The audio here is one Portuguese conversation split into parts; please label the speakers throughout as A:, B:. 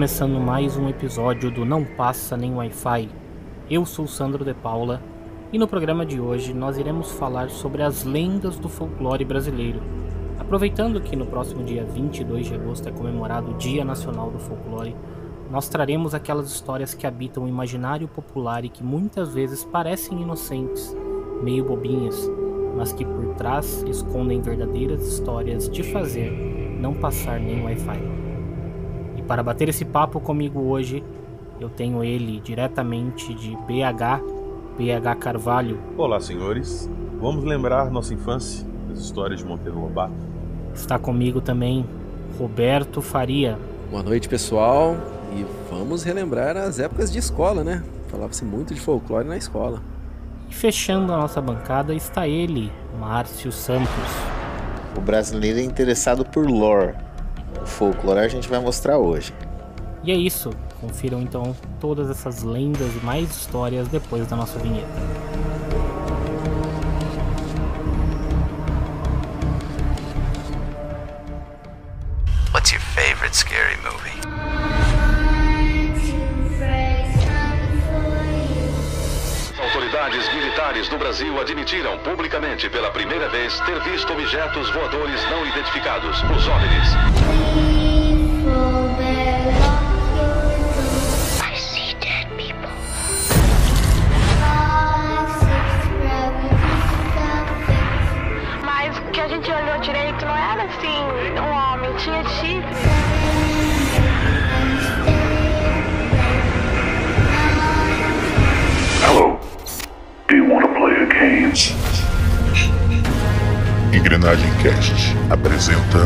A: Começando mais um episódio do Não Passa Nem Wi-Fi. Eu sou Sandro De Paula e no programa de hoje nós iremos falar sobre as lendas do folclore brasileiro. Aproveitando que no próximo dia 22 de agosto é comemorado o Dia Nacional do Folclore, nós traremos aquelas histórias que habitam o imaginário popular e que muitas vezes parecem inocentes, meio bobinhas, mas que por trás escondem verdadeiras histórias de fazer não passar nem Wi-Fi. Para bater esse papo comigo hoje, eu tenho ele diretamente de BH, BH Carvalho.
B: Olá, senhores. Vamos lembrar nossa infância, as histórias de Monteiro Lobato.
A: Está comigo também Roberto Faria.
C: Boa noite, pessoal. E vamos relembrar as épocas de escola, né? Falava-se muito de folclore na escola.
A: E fechando a nossa bancada está ele, Márcio Santos.
D: O brasileiro é interessado por lore. Folclore a gente vai mostrar hoje.
A: E é isso. Confiram então todas essas lendas e mais histórias depois da nossa vinheta.
E: Brasil admitiram publicamente pela primeira vez ter visto objetos voadores não identificados, os OVNIs.
F: Engrenagem Cast apresenta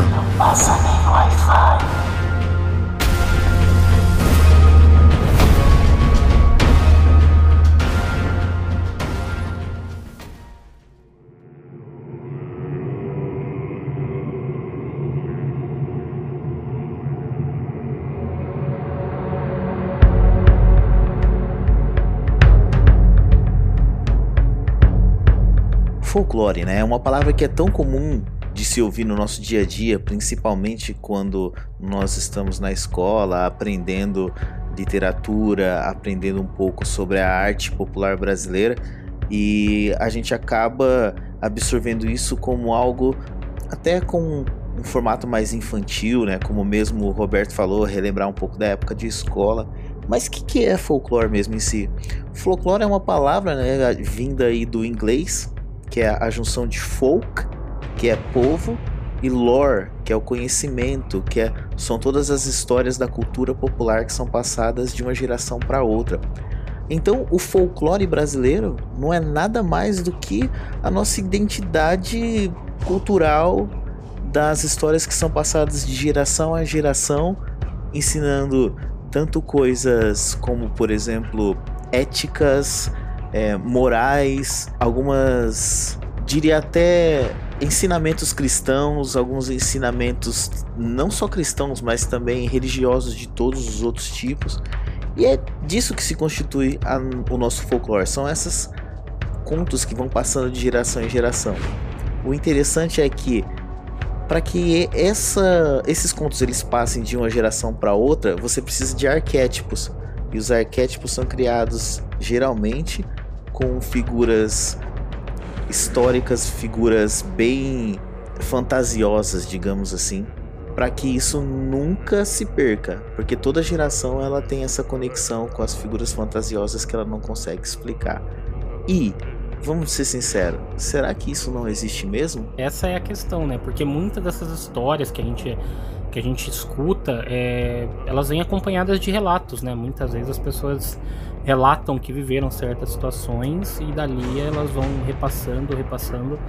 D: Folclore, né? É uma palavra que é tão comum de se ouvir no nosso dia a dia, principalmente quando nós estamos na escola aprendendo literatura, aprendendo um pouco sobre a arte popular brasileira e a gente acaba absorvendo isso como algo até com um formato mais infantil, né? Como mesmo o Roberto falou, relembrar um pouco da época de escola. Mas o que, que é folclore mesmo em si? Folclore é uma palavra né, vinda aí do inglês, que é a junção de folk, que é povo, e lore, que é o conhecimento, que é, são todas as histórias da cultura popular que são passadas de uma geração para outra. Então, o folclore brasileiro não é nada mais do que a nossa identidade cultural das histórias que são passadas de geração a geração, ensinando tanto coisas como, por exemplo, éticas, é, morais, algumas, diria até ensinamentos cristãos, alguns ensinamentos não só cristãos, mas também religiosos de todos os outros tipos. E é disso que se constitui a, o nosso folclore. São esses contos que vão passando de geração em geração. O interessante é que para que essa, esses contos eles passem de uma geração para outra, você precisa de arquétipos. E os arquétipos são criados geralmente com figuras históricas, figuras bem fantasiosas, digamos assim, para que isso nunca se perca, porque toda geração ela tem essa conexão com as figuras fantasiosas que ela não consegue explicar. E vamos ser sinceros, será que isso não existe mesmo?
A: Essa é a questão, né? Porque muitas dessas histórias que a gente que a gente escuta, é, elas vêm acompanhadas de relatos, né? Muitas vezes as pessoas relatam que viveram certas situações e dali elas vão repassando, repassando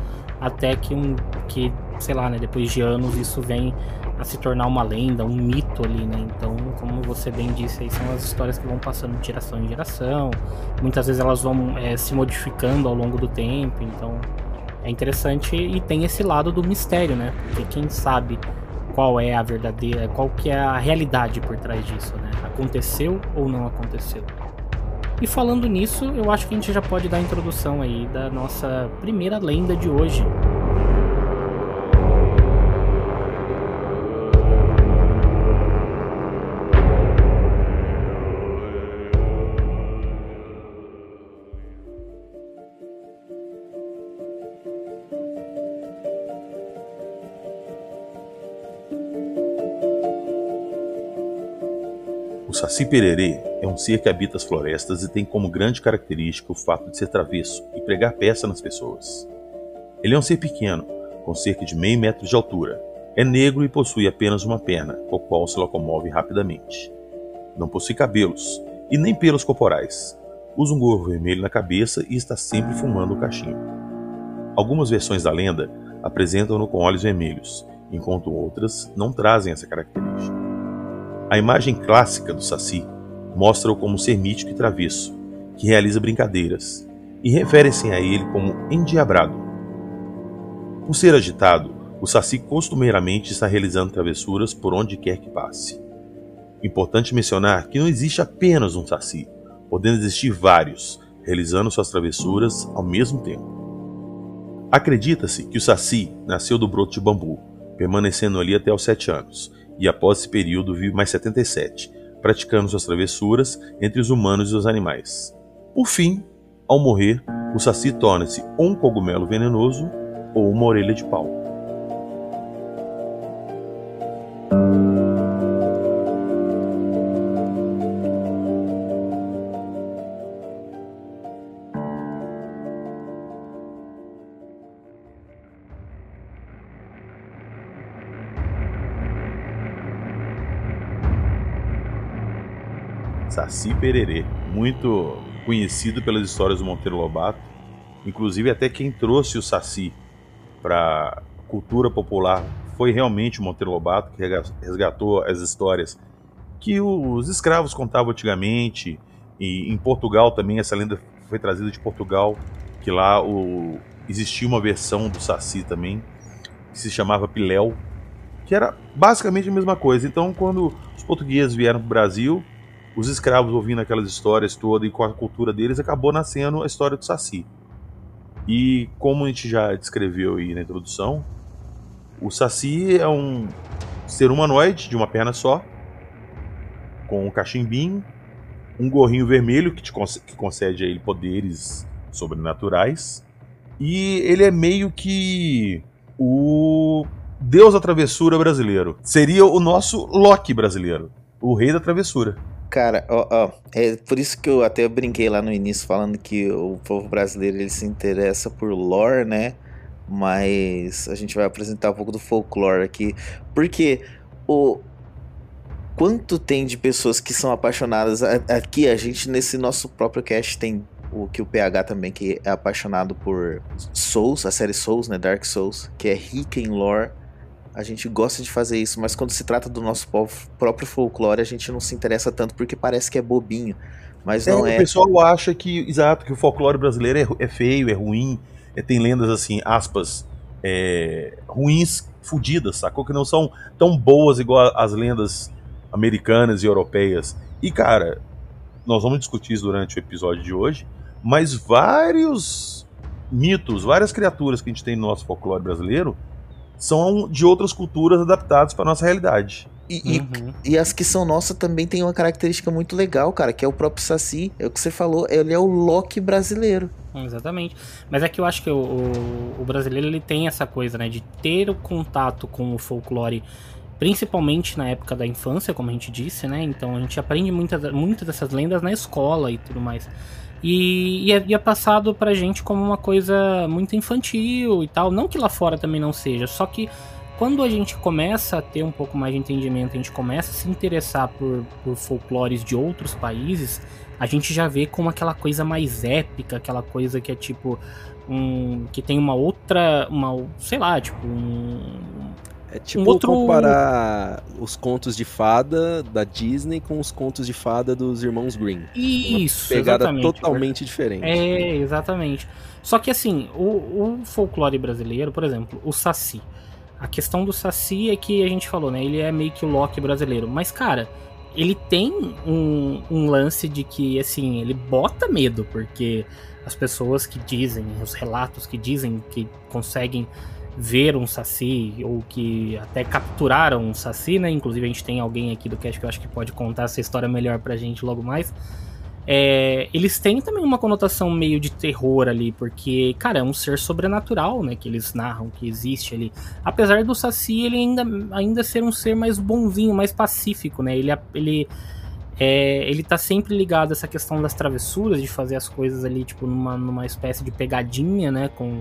A: até que um que, sei lá, né, depois de anos isso vem a se tornar uma lenda, um mito ali, né? Então, como você bem disse, aí são as histórias que vão passando de geração em geração. Muitas vezes elas vão é, se modificando ao longo do tempo, então é interessante e tem esse lado do mistério, né? Porque quem sabe qual é a verdadeira, qual que é a realidade por trás disso, né? Aconteceu ou não aconteceu? E falando nisso, eu acho que a gente já pode dar a introdução aí da nossa primeira lenda de hoje.
B: O Saci Pererê é um ser que habita as florestas e tem como grande característica o fato de ser travesso e pregar peça nas pessoas. Ele é um ser pequeno, com cerca de meio metro de altura. É negro e possui apenas uma perna, com a qual se locomove rapidamente. Não possui cabelos e nem pelos corporais. Usa um gorro vermelho na cabeça e está sempre fumando um cachimbo. Algumas versões da lenda apresentam-no com olhos vermelhos, enquanto outras não trazem essa característica. A imagem clássica do Saci mostra-o como ser mítico e travesso, que realiza brincadeiras, e referem-se a ele como endiabrado. Por ser agitado, o Saci costumeiramente está realizando travessuras por onde quer que passe. Importante mencionar que não existe apenas um Saci, podendo existir vários, realizando suas travessuras ao mesmo tempo. Acredita-se que o Saci nasceu do broto de bambu, permanecendo ali até os 7 anos, e após esse período vive mais 77, praticando suas travessuras entre os humanos e os animais. Por fim, ao morrer, o Saci torna-se ou um cogumelo venenoso ou uma orelha de pau. Saci Pererê, muito conhecido pelas histórias do Monteiro Lobato, inclusive até quem trouxe o Saci para cultura popular foi realmente o Monteiro Lobato que resgatou as histórias que os escravos contavam antigamente e em Portugal também essa lenda foi trazida de Portugal que lá o, existia uma versão do Saci também que se chamava Piléu que era basicamente a mesma coisa. Então, quando os portugueses vieram para o Brasil, os escravos ouvindo aquelas histórias todas e com a cultura deles, acabou nascendo a história do Saci. E como a gente já descreveu aí na introdução, o Saci é um ser humanoide de uma perna só, com um cachimbinho, um gorrinho vermelho que, te que concede a ele poderes sobrenaturais, e ele é meio que o deus da travessura brasileiro. Seria o nosso Loki brasileiro, o rei da travessura.
D: Cara, ó, ó, é por isso que eu até brinquei lá no início falando que o povo brasileiro ele se interessa por lore, né? Mas a gente vai apresentar um pouco do folclore aqui, porque o quanto tem de pessoas que são apaixonadas aqui a gente nesse nosso próprio cast tem o que o PH também que é apaixonado por Souls, a série Souls, né, Dark Souls, que é rica em lore a gente gosta de fazer isso, mas quando se trata do nosso próprio folclore, a gente não se interessa tanto porque parece que é bobinho. Mas não é.
B: O pessoal acha que, exato, que o folclore brasileiro é, é feio, é ruim, é, tem lendas assim, aspas, é, ruins, fodidas, sacou? Que não são tão boas igual as lendas americanas e europeias. E, cara, nós vamos discutir isso durante o episódio de hoje, mas vários mitos, várias criaturas que a gente tem no nosso folclore brasileiro são de outras culturas adaptadas para nossa realidade.
D: E, uhum. e, e, as que são nossas também tem uma característica muito legal, cara, que é o próprio Saci. É o que você falou, ele é o Loki brasileiro.
A: Exatamente. Mas é que eu acho que o, o, o brasileiro ele tem essa coisa, né, de ter o contato com o folclore, principalmente na época da infância, como a gente disse, né? Então a gente aprende muitas, muitas dessas lendas na escola e tudo mais. E, e, é, e é passado pra gente como uma coisa muito infantil e tal. Não que lá fora também não seja, só que quando a gente começa a ter um pouco mais de entendimento, a gente começa a se interessar por, por folclores de outros países, a gente já vê como aquela coisa mais épica, aquela coisa que é tipo um que tem uma outra, uma, sei lá, tipo um,
C: é tipo um outro... comparar os contos de fada da Disney com os contos de fada dos irmãos Green.
A: Isso,
C: Uma pegada
A: exatamente.
C: totalmente diferente.
A: É, exatamente. Só que assim, o, o, folclore brasileiro, por exemplo, o Saci. A questão do Saci é que a gente falou, né? Ele é meio que o Loki brasileiro. Mas, cara, ele tem um, um lance de que, assim, ele bota medo, porque as pessoas que dizem, os relatos que dizem que conseguem ver um saci ou que até capturaram um saci, né? Inclusive a gente tem alguém aqui do cast que eu acho que pode contar essa história melhor pra gente logo mais. É, eles têm também uma conotação meio de terror ali, porque, cara, é um ser sobrenatural, né? Que eles narram que existe ali. Apesar do Saci ele ainda, ainda ser um ser mais bonzinho, mais pacífico, né? Ele, ele é, ele tá sempre ligado a essa questão das travessuras, de fazer as coisas ali, tipo, numa, numa espécie de pegadinha, né, com,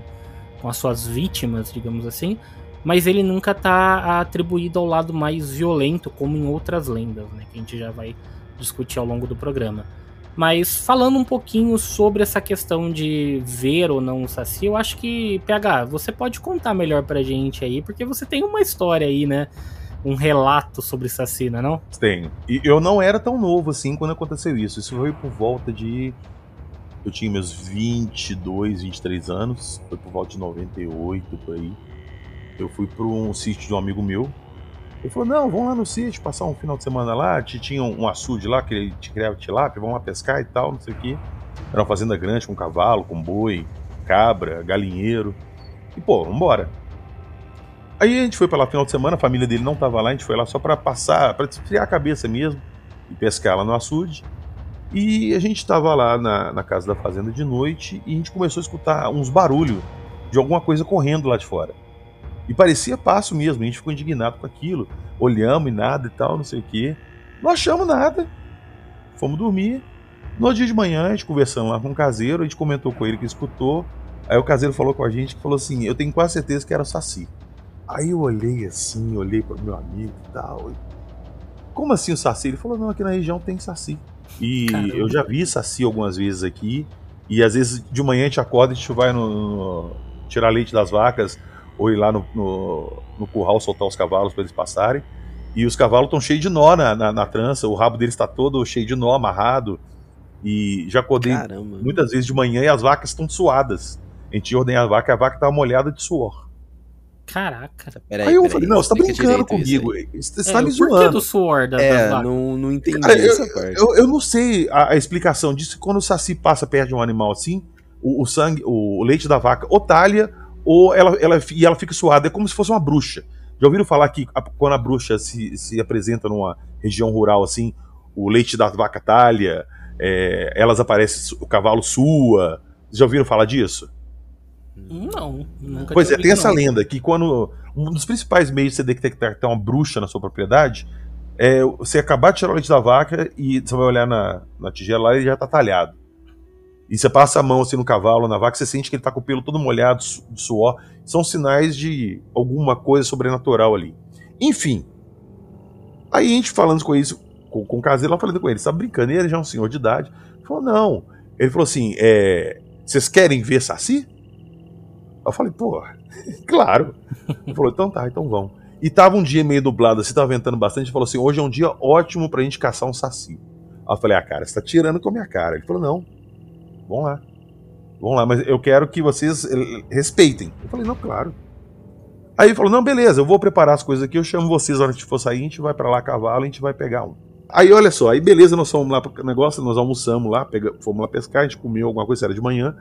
A: com as suas vítimas, digamos assim, mas ele nunca tá atribuído ao lado mais violento, como em outras lendas, né, que a gente já vai discutir ao longo do programa. Mas falando um pouquinho sobre essa questão de ver ou não o Saci, eu acho que, PH, você pode contar melhor pra gente aí, porque você tem uma história aí, né? Um relato sobre Saci, não é não?
B: Tenho. E eu não era tão novo assim quando aconteceu isso. Isso foi por volta de. Eu tinha meus 22, 23 anos. Foi por volta de 98 por aí. Eu fui para um sítio de um amigo meu, ele falou: não, vamos lá no sítio, passar um final de semana lá. Tinha um açude lá que ele criava tilápia, vamos lá pescar e tal, não sei o quê. Era uma fazenda grande com cavalo, com boi, cabra, galinheiro. E pô, vambora. Aí a gente foi para lá final de semana, a família dele não tava lá, a gente foi lá só para passar, para esfriar a cabeça mesmo e pescar lá no açude. E a gente estava lá na, na casa da fazenda de noite e a gente começou a escutar uns barulhos de alguma coisa correndo lá de fora. E parecia passo mesmo, a gente ficou indignado com aquilo. Olhamos e nada e tal, não sei o quê. Não achamos nada. Fomos dormir. No dia de manhã, a gente conversando lá com o caseiro, a gente comentou com ele que escutou. Aí o caseiro falou com a gente que falou assim: Eu tenho quase certeza que era o Saci. Aí eu olhei assim, olhei para meu amigo e tal. Como assim o Saci? Ele falou: Não, aqui na região tem Saci. E Caramba. eu já vi Saci algumas vezes aqui. E às vezes de manhã a gente acorda e a gente vai no, no tirar leite das vacas ou ir lá no, no, no curral soltar os cavalos para eles passarem. E os cavalos estão cheios de nó na, na, na, trança, o rabo deles está todo cheio de nó, amarrado. E já acordei Caramba. muitas vezes de manhã e as vacas estão suadas. A gente ordenha a vaca e a vaca estava molhada de suor.
A: Caraca.
B: Peraí, aí eu falei, não, você tá brincando comigo. Você é, tá me zoando. Por que
A: do suor da,
C: é, não, não entendi
B: Cara, essa eu, parte. Eu, eu, não sei a, a, explicação disso. Quando o saci passa perto de um animal assim, o, o sangue, o, o leite da vaca ou talha ou ela, ela, e ela fica suada. É como se fosse uma bruxa. Já ouviram falar que a, quando a bruxa se, se apresenta numa região rural assim, o leite da vaca talha, é, elas aparecem, o cavalo sua. Já ouviram falar disso?
A: Não, nunca
B: Pois é, tem essa não. lenda que quando um dos principais meios de você detectar que tem uma bruxa na sua propriedade é você acabar de tirar o leite da vaca e você vai olhar na, na tigela lá e ele já tá talhado. E você passa a mão assim no cavalo, na vaca, você sente que ele está com o pelo todo molhado de suor. São sinais de alguma coisa sobrenatural ali. Enfim. Aí a gente falando com isso, com, com o caseiro, lá falando com ele, sabe brincando, ele já é um senhor de idade. Ele falou, não. Ele falou assim: é, vocês querem ver Saci? Eu falei, pô, claro. Ele falou, então tá, então vão. E tava um dia meio dublado, assim, tava ventando bastante. Ele falou assim: hoje é um dia ótimo pra gente caçar um Saci. Aí eu falei, ah, cara, você tá tirando com a minha cara. Ele falou, não, Vamos lá. Vamos lá, mas eu quero que vocês eh, respeitem. Eu falei, não, claro. Aí ele falou, não, beleza, eu vou preparar as coisas aqui, eu chamo vocês na hora que for sair, a gente vai para lá a cavalo, a gente vai pegar um. Aí olha só, aí beleza, nós fomos lá pro negócio, nós almoçamos lá, pega, fomos lá pescar, a gente comeu alguma coisa, era de manhã.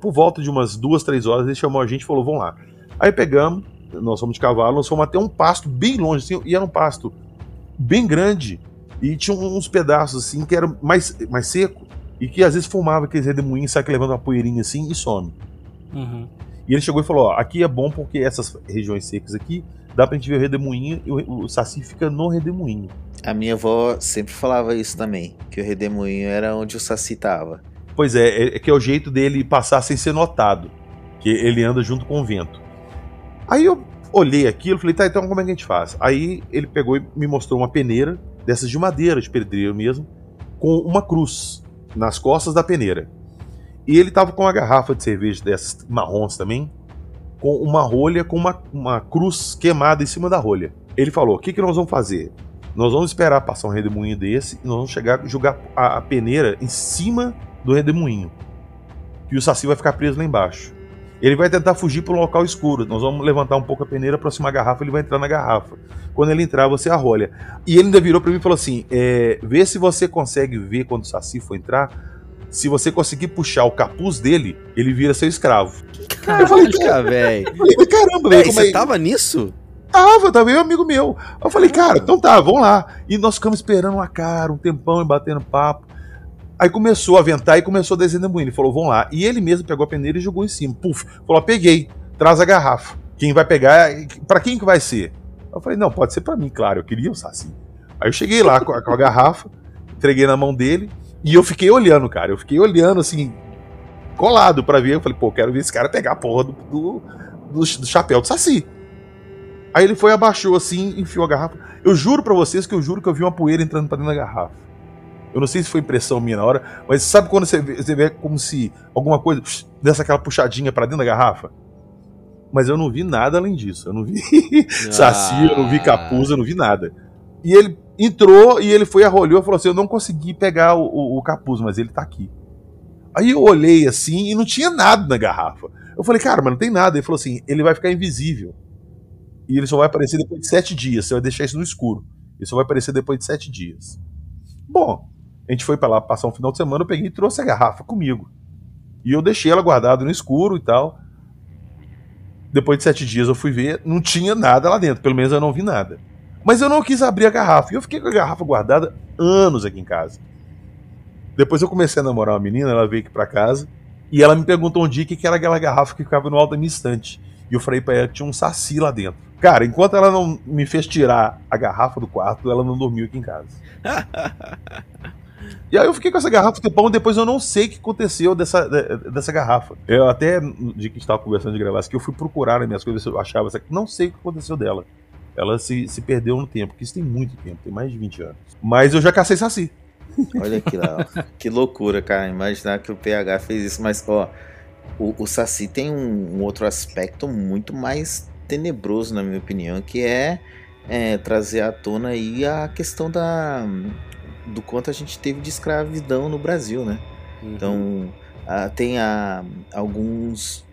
B: Por volta de umas duas, três horas, ele chamou a gente e falou, vamos lá. Aí pegamos, nós fomos de cavalo, nós fomos até um pasto bem longe, assim, e era um pasto bem grande, e tinha uns pedaços assim que era mais, mais seco e que às vezes fumava aqueles redemoinhos, sai que levando uma poeirinha assim e some.
A: Uhum.
B: E ele chegou e falou: ó, aqui é bom porque essas regiões secas aqui dá pra gente ver o redemoinho e o, o saci fica no redemoinho.
D: A minha avó sempre falava isso também, que o redemoinho era onde o saci tava.
B: Pois é, é, é que é o jeito dele passar sem ser notado, que ele anda junto com o vento. Aí eu olhei aquilo falei, tá, então como é que a gente faz? Aí ele pegou e me mostrou uma peneira, dessas de madeira, de pedreiro mesmo, com uma cruz nas costas da peneira. E ele tava com uma garrafa de cerveja dessas marrons também, com uma rolha com uma, uma cruz queimada em cima da rolha. Ele falou: o que, que nós vamos fazer? Nós vamos esperar passar um redemoinho desse e nós vamos chegar jogar a, a peneira em cima do redemoinho. E o Saci vai ficar preso lá embaixo. Ele vai tentar fugir para um local escuro. Nós vamos levantar um pouco a peneira, aproximar a garrafa, ele vai entrar na garrafa. Quando ele entrar, você arrolha. E ele ainda virou para mim e falou assim: é, vê se você consegue ver quando o Saci for entrar. Se você conseguir puxar o capuz dele, ele vira seu escravo.
C: Caraca, eu falei, velho.
B: Caramba,
C: velho. Você é... tava nisso?
B: Tava, tava eu amigo meu. Eu falei, cara, então tá, vamos lá. E nós ficamos esperando uma cara, um tempão e batendo papo. Aí começou a ventar e começou a descer Ele falou, vamos lá. E ele mesmo pegou a peneira e jogou em cima. Puf, falou, peguei, traz a garrafa. Quem vai pegar, para quem que vai ser? Eu falei, não, pode ser para mim, claro, eu queria o Saci. Aí eu cheguei lá com a, com a garrafa, entreguei na mão dele e eu fiquei olhando, cara. Eu fiquei olhando assim, colado pra ver. Eu falei, pô, quero ver esse cara pegar a porra do, do, do, do chapéu do Saci. Aí ele foi, abaixou assim, enfiou a garrafa. Eu juro pra vocês que eu juro que eu vi uma poeira entrando pra dentro da garrafa. Eu não sei se foi impressão minha na hora, mas sabe quando você vê, você vê como se alguma coisa dessa aquela puxadinha pra dentro da garrafa? Mas eu não vi nada além disso. Eu não vi saci, eu não vi capuz, eu não vi nada. E ele entrou e ele foi, arrolhou e falou assim: Eu não consegui pegar o, o, o capuz, mas ele tá aqui. Aí eu olhei assim e não tinha nada na garrafa. Eu falei, cara, mas não tem nada. Ele falou assim: ele vai ficar invisível. E ele só vai aparecer depois de sete dias. Você vai deixar isso no escuro. Ele só vai aparecer depois de sete dias. Bom, a gente foi para lá passar um final de semana. Eu peguei e trouxe a garrafa comigo. E eu deixei ela guardada no escuro e tal. Depois de sete dias eu fui ver, não tinha nada lá dentro. Pelo menos eu não vi nada. Mas eu não quis abrir a garrafa. E eu fiquei com a garrafa guardada anos aqui em casa. Depois eu comecei a namorar uma menina, ela veio aqui pra casa. E ela me perguntou um dia o que era aquela garrafa que ficava no alto da minha estante. E eu falei pra ela que tinha um saci lá dentro. Cara, enquanto ela não me fez tirar a garrafa do quarto, ela não dormiu aqui em casa. e aí eu fiquei com essa garrafa de pão, depois eu não sei o que aconteceu dessa, dessa garrafa. Eu até, de que estava conversando de gravar, que eu fui procurar nas minhas coisas, eu achava essa, não sei o que aconteceu dela. Ela se, se perdeu no tempo, porque isso tem muito tempo, tem mais de 20 anos. Mas eu já cacei saci.
D: Olha que lá, que loucura, cara. Imaginar que o PH fez isso, mas ó, o, o Saci tem um, um, outro aspecto muito mais tenebroso, na minha opinião, que é, é, trazer à tona aí a questão da do quanto a gente teve de escravidão no Brasil, né? Uhum. Então a, tem a, alguns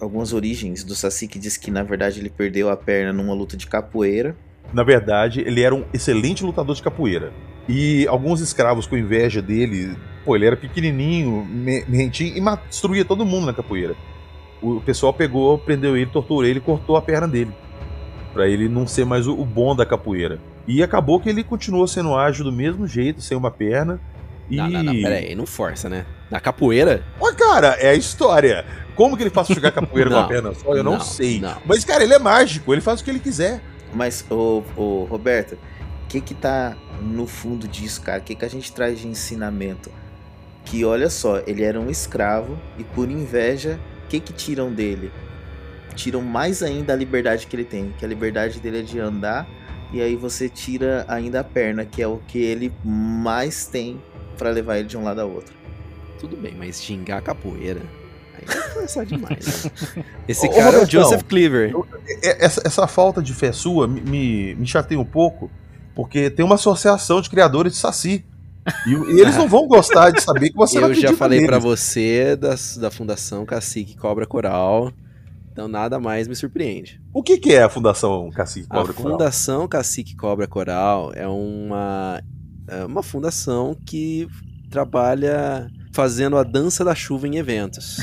D: algumas origens do Saci que diz que na verdade ele perdeu a perna numa luta de capoeira.
B: Na verdade, ele era um excelente lutador de capoeira. E alguns escravos com inveja dele, pô, ele era pequenininho, mentinho e destruía todo mundo na capoeira. O pessoal pegou, prendeu ele, torturou ele e cortou a perna dele. para ele não ser mais o, bom da capoeira. E acabou que ele continuou sendo ágil do mesmo jeito, sem uma perna. E...
C: Não, não, não, peraí, não força, né? Na capoeira?
B: Ó, cara, é a história. Como que ele faz jogar capoeira com a perna só? Eu não, não sei. Não. Mas, cara, ele é mágico, ele faz o que ele quiser.
D: Mas, ô, ô Roberto, o que que tá no fundo disso, cara? O que que a gente traz de ensinamento? Que, olha só, ele era um escravo e por inveja, o que que tiram dele? Tiram mais ainda a liberdade que ele tem, que a liberdade dele é de andar e aí você tira ainda a perna, que é o que ele mais tem para levar ele de um lado ao outro.
C: Tudo bem, mas xingar a capoeira. Aí vai forçar demais. Né? Esse cara é o Joseph Cleaver.
B: Essa, essa falta de fé sua me, me chateia um pouco, porque tem uma associação de criadores de Saci. E, e eles não vão gostar de saber que você
C: Eu já falei para você das, da Fundação Cacique Cobra Coral. Então nada mais me surpreende.
B: O que, que é a Fundação Cacique Cobra
C: a Coral? A Fundação Cacique Cobra Coral é uma, é uma fundação que trabalha fazendo a dança da chuva em eventos.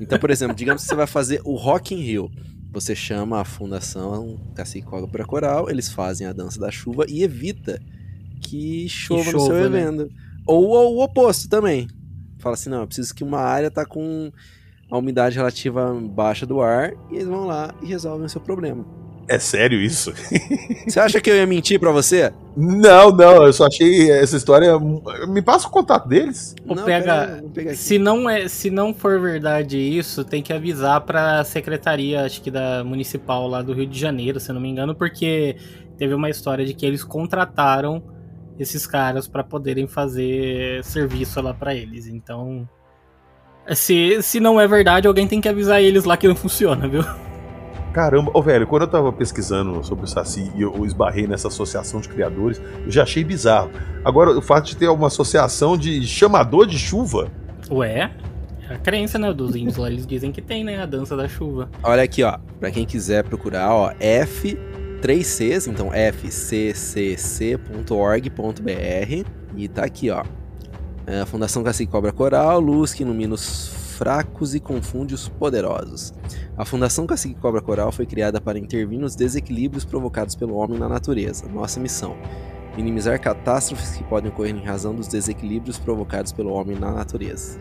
C: Então, por exemplo, digamos que você vai fazer o Rock in Rio. Você chama a Fundação Cacique Cobra Coral, eles fazem a dança da chuva e evita que chova, que no seu né? evento. Ou, ou o oposto também. Fala assim, não, eu preciso que uma área tá com a umidade relativa baixa do ar e eles vão lá e resolvem o seu problema.
B: É sério isso?
C: Você acha que eu ia mentir para você?
B: Não, não, eu só achei essa história. Me passa o contato deles.
A: Não, pega, pega se não é, se não for verdade isso, tem que avisar para a secretaria, acho que da municipal lá do Rio de Janeiro, se eu não me engano, porque teve uma história de que eles contrataram esses caras para poderem fazer serviço lá para eles. Então, se, se não é verdade, alguém tem que avisar eles lá que não funciona, viu?
B: Caramba, ô oh, velho, quando eu tava pesquisando sobre o Saci e eu esbarrei nessa associação de criadores, eu já achei bizarro. Agora, o fato de ter uma associação de chamador de chuva.
A: Ué? É a crença, né, dos índios lá, eles dizem que tem, né, a dança da chuva.
C: Olha aqui, ó, pra quem quiser procurar, ó, F 3Cs, então fccc.org.br e tá aqui, ó. É a Fundação Cacique Cobra Coral, luz que ilumina os fracos e confunde os poderosos. A Fundação Cacique Cobra Coral foi criada para intervir nos desequilíbrios provocados pelo homem na natureza. Nossa missão: minimizar catástrofes que podem ocorrer em razão dos desequilíbrios provocados pelo homem na natureza.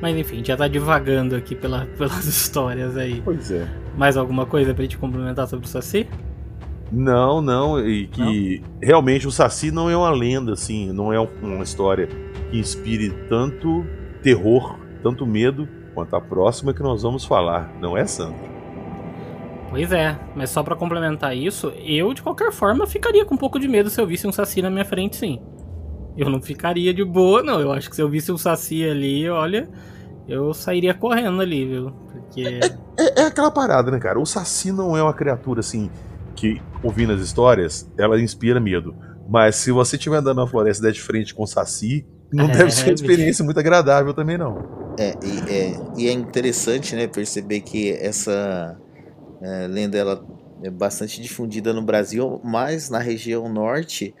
A: Mas enfim, já tá divagando aqui pela, pelas histórias aí.
B: Pois é.
A: Mais alguma coisa pra gente complementar sobre o Saci?
B: Não, não, e que realmente o Saci não é uma lenda, assim, não é um- uma história que inspire tanto terror, tanto medo, quanto a próxima que nós vamos falar, não é, Sandro?
A: Pois é, mas só pra complementar isso, eu de qualquer forma ficaria com um pouco de medo se eu visse um saci na minha frente, sim. Eu não ficaria de boa, não. Eu acho que se eu visse um saci ali, olha, eu sairia correndo ali, viu? Porque.
B: É, é aquela parada, né, cara? O Saci não é uma criatura, assim, que, ouvindo as histórias, ela inspira medo. Mas se você estiver andando na floresta e der de frente com o Saci, não
A: É,
B: deve ser uma
A: bicho.
B: experiência muito agradável também, não.
D: É, e é, e é interessante, né, perceber que essa é, lenda ela é bastante difundida no Brasil, mas na região norte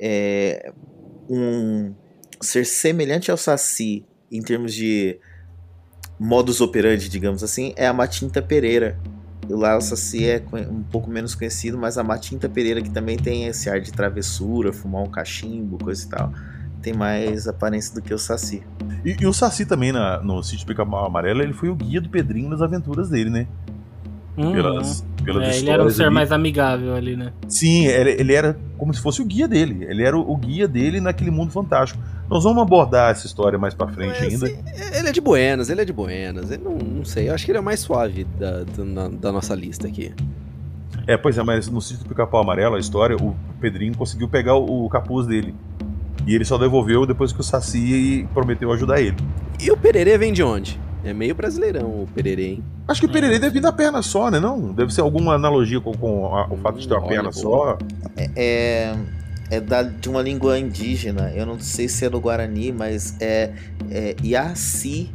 D: é um ser semelhante ao Saci em termos de modus operandi, digamos assim, é a Matinta Pereira. Lá o Saci é um pouco menos conhecido, mas a Matinta Pereira que também tem esse ar de travessura, fumar um cachimbo, coisa e tal, tem mais aparência do que o Saci.
B: E, e o Saci também, na- no sítio Pica-Pau Amarelo, ele foi o guia do Pedrinho nas aventuras dele, né?
A: Hum,
B: Pelas, pelas
A: é, ele era um ser
B: ali.
A: mais amigável ali, né?
B: Sim, ele, ele era como se fosse o guia dele. Ele era o, o guia dele naquele mundo fantástico. Nós vamos abordar essa história mais pra frente
C: É,
B: ainda.
C: assim, ele é de Buenas, ele é de Buenas. Ele não, não sei, eu acho que ele é o mais suave da, da, da nossa lista aqui.
B: É, pois é, mas no sítio do Pica-Pau Amarelo, a história, o Pedrinho conseguiu pegar o, o capuz dele. E ele só devolveu depois que o Saci prometeu ajudar ele.
C: E o Pererê vem de onde? É meio brasileirão o Pererê, hein?
B: Acho que o Pererê deve vir da perna só, né? Não? Deve ser alguma analogia com, com a- o fato de ter uma
C: Olha,
B: perna só.
D: é, é da, de uma língua indígena. Eu não sei se é no Guarani, mas é, é Yaci,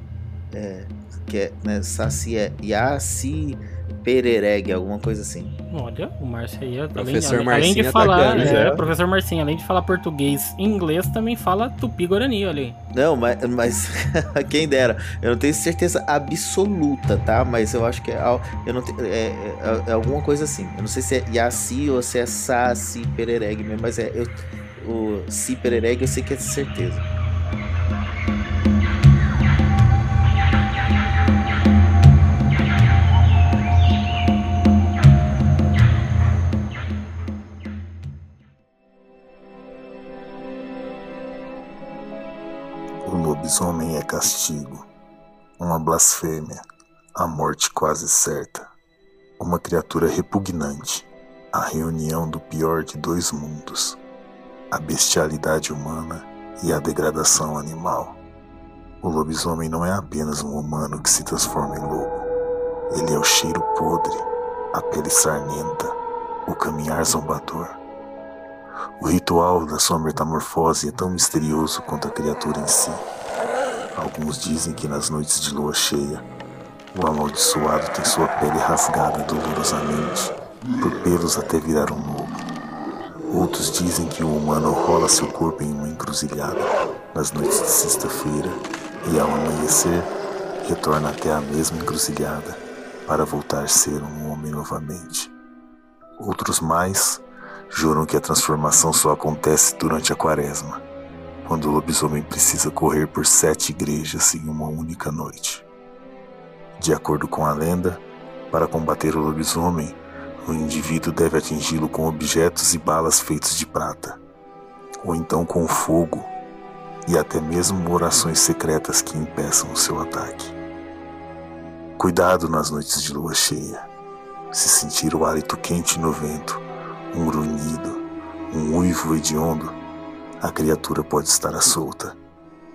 D: é, que é, né, Saci é Yaci Perereg, alguma coisa assim.
A: Olha, o Márcio aí, além,
C: Professor
A: além, além de
C: Marcinho
A: falar,
C: atacando,
A: é,
B: é.
A: professor Marcinho, além de falar português e inglês, também fala tupi-guarani, olha aí.
D: Não, mas, mas quem dera. Eu não tenho certeza absoluta, tá? Mas eu acho que é, eu não é, é- é alguma coisa assim. Eu não sei se é Yaci ou se é Saci Perereg mesmo, mas é eu, o Si Perereg eu sei que é certeza.
G: Lobisomem é castigo, uma blasfêmia, a morte quase certa, uma criatura repugnante, a reunião do pior de dois mundos, a bestialidade humana e a degradação animal. O lobisomem não é apenas um humano que se transforma em lobo, ele é o cheiro podre, a pele sarnenta, o caminhar zombador. O ritual da sua metamorfose é tão misterioso quanto a criatura em si. Alguns dizem que nas noites de lua cheia, o amaldiçoado tem sua pele rasgada dolorosamente, por pelos até virar um lobo. Outros dizem que o humano rola seu corpo em uma encruzilhada nas noites de sexta-feira e, ao amanhecer, retorna até a mesma encruzilhada para voltar a ser um homem novamente. Outros mais juram que a transformação só acontece durante a quaresma, quando o lobisomem precisa correr por sete igrejas em uma única noite. De acordo com a lenda, para combater o lobisomem, o indivíduo deve atingi-lo com objetos e balas feitos de prata, ou então com fogo e até mesmo orações secretas que impeçam o seu ataque. Cuidado nas noites de lua cheia. Se sentir o hálito quente no vento, um grunhido, um uivo hediondo, a criatura pode estar à solta,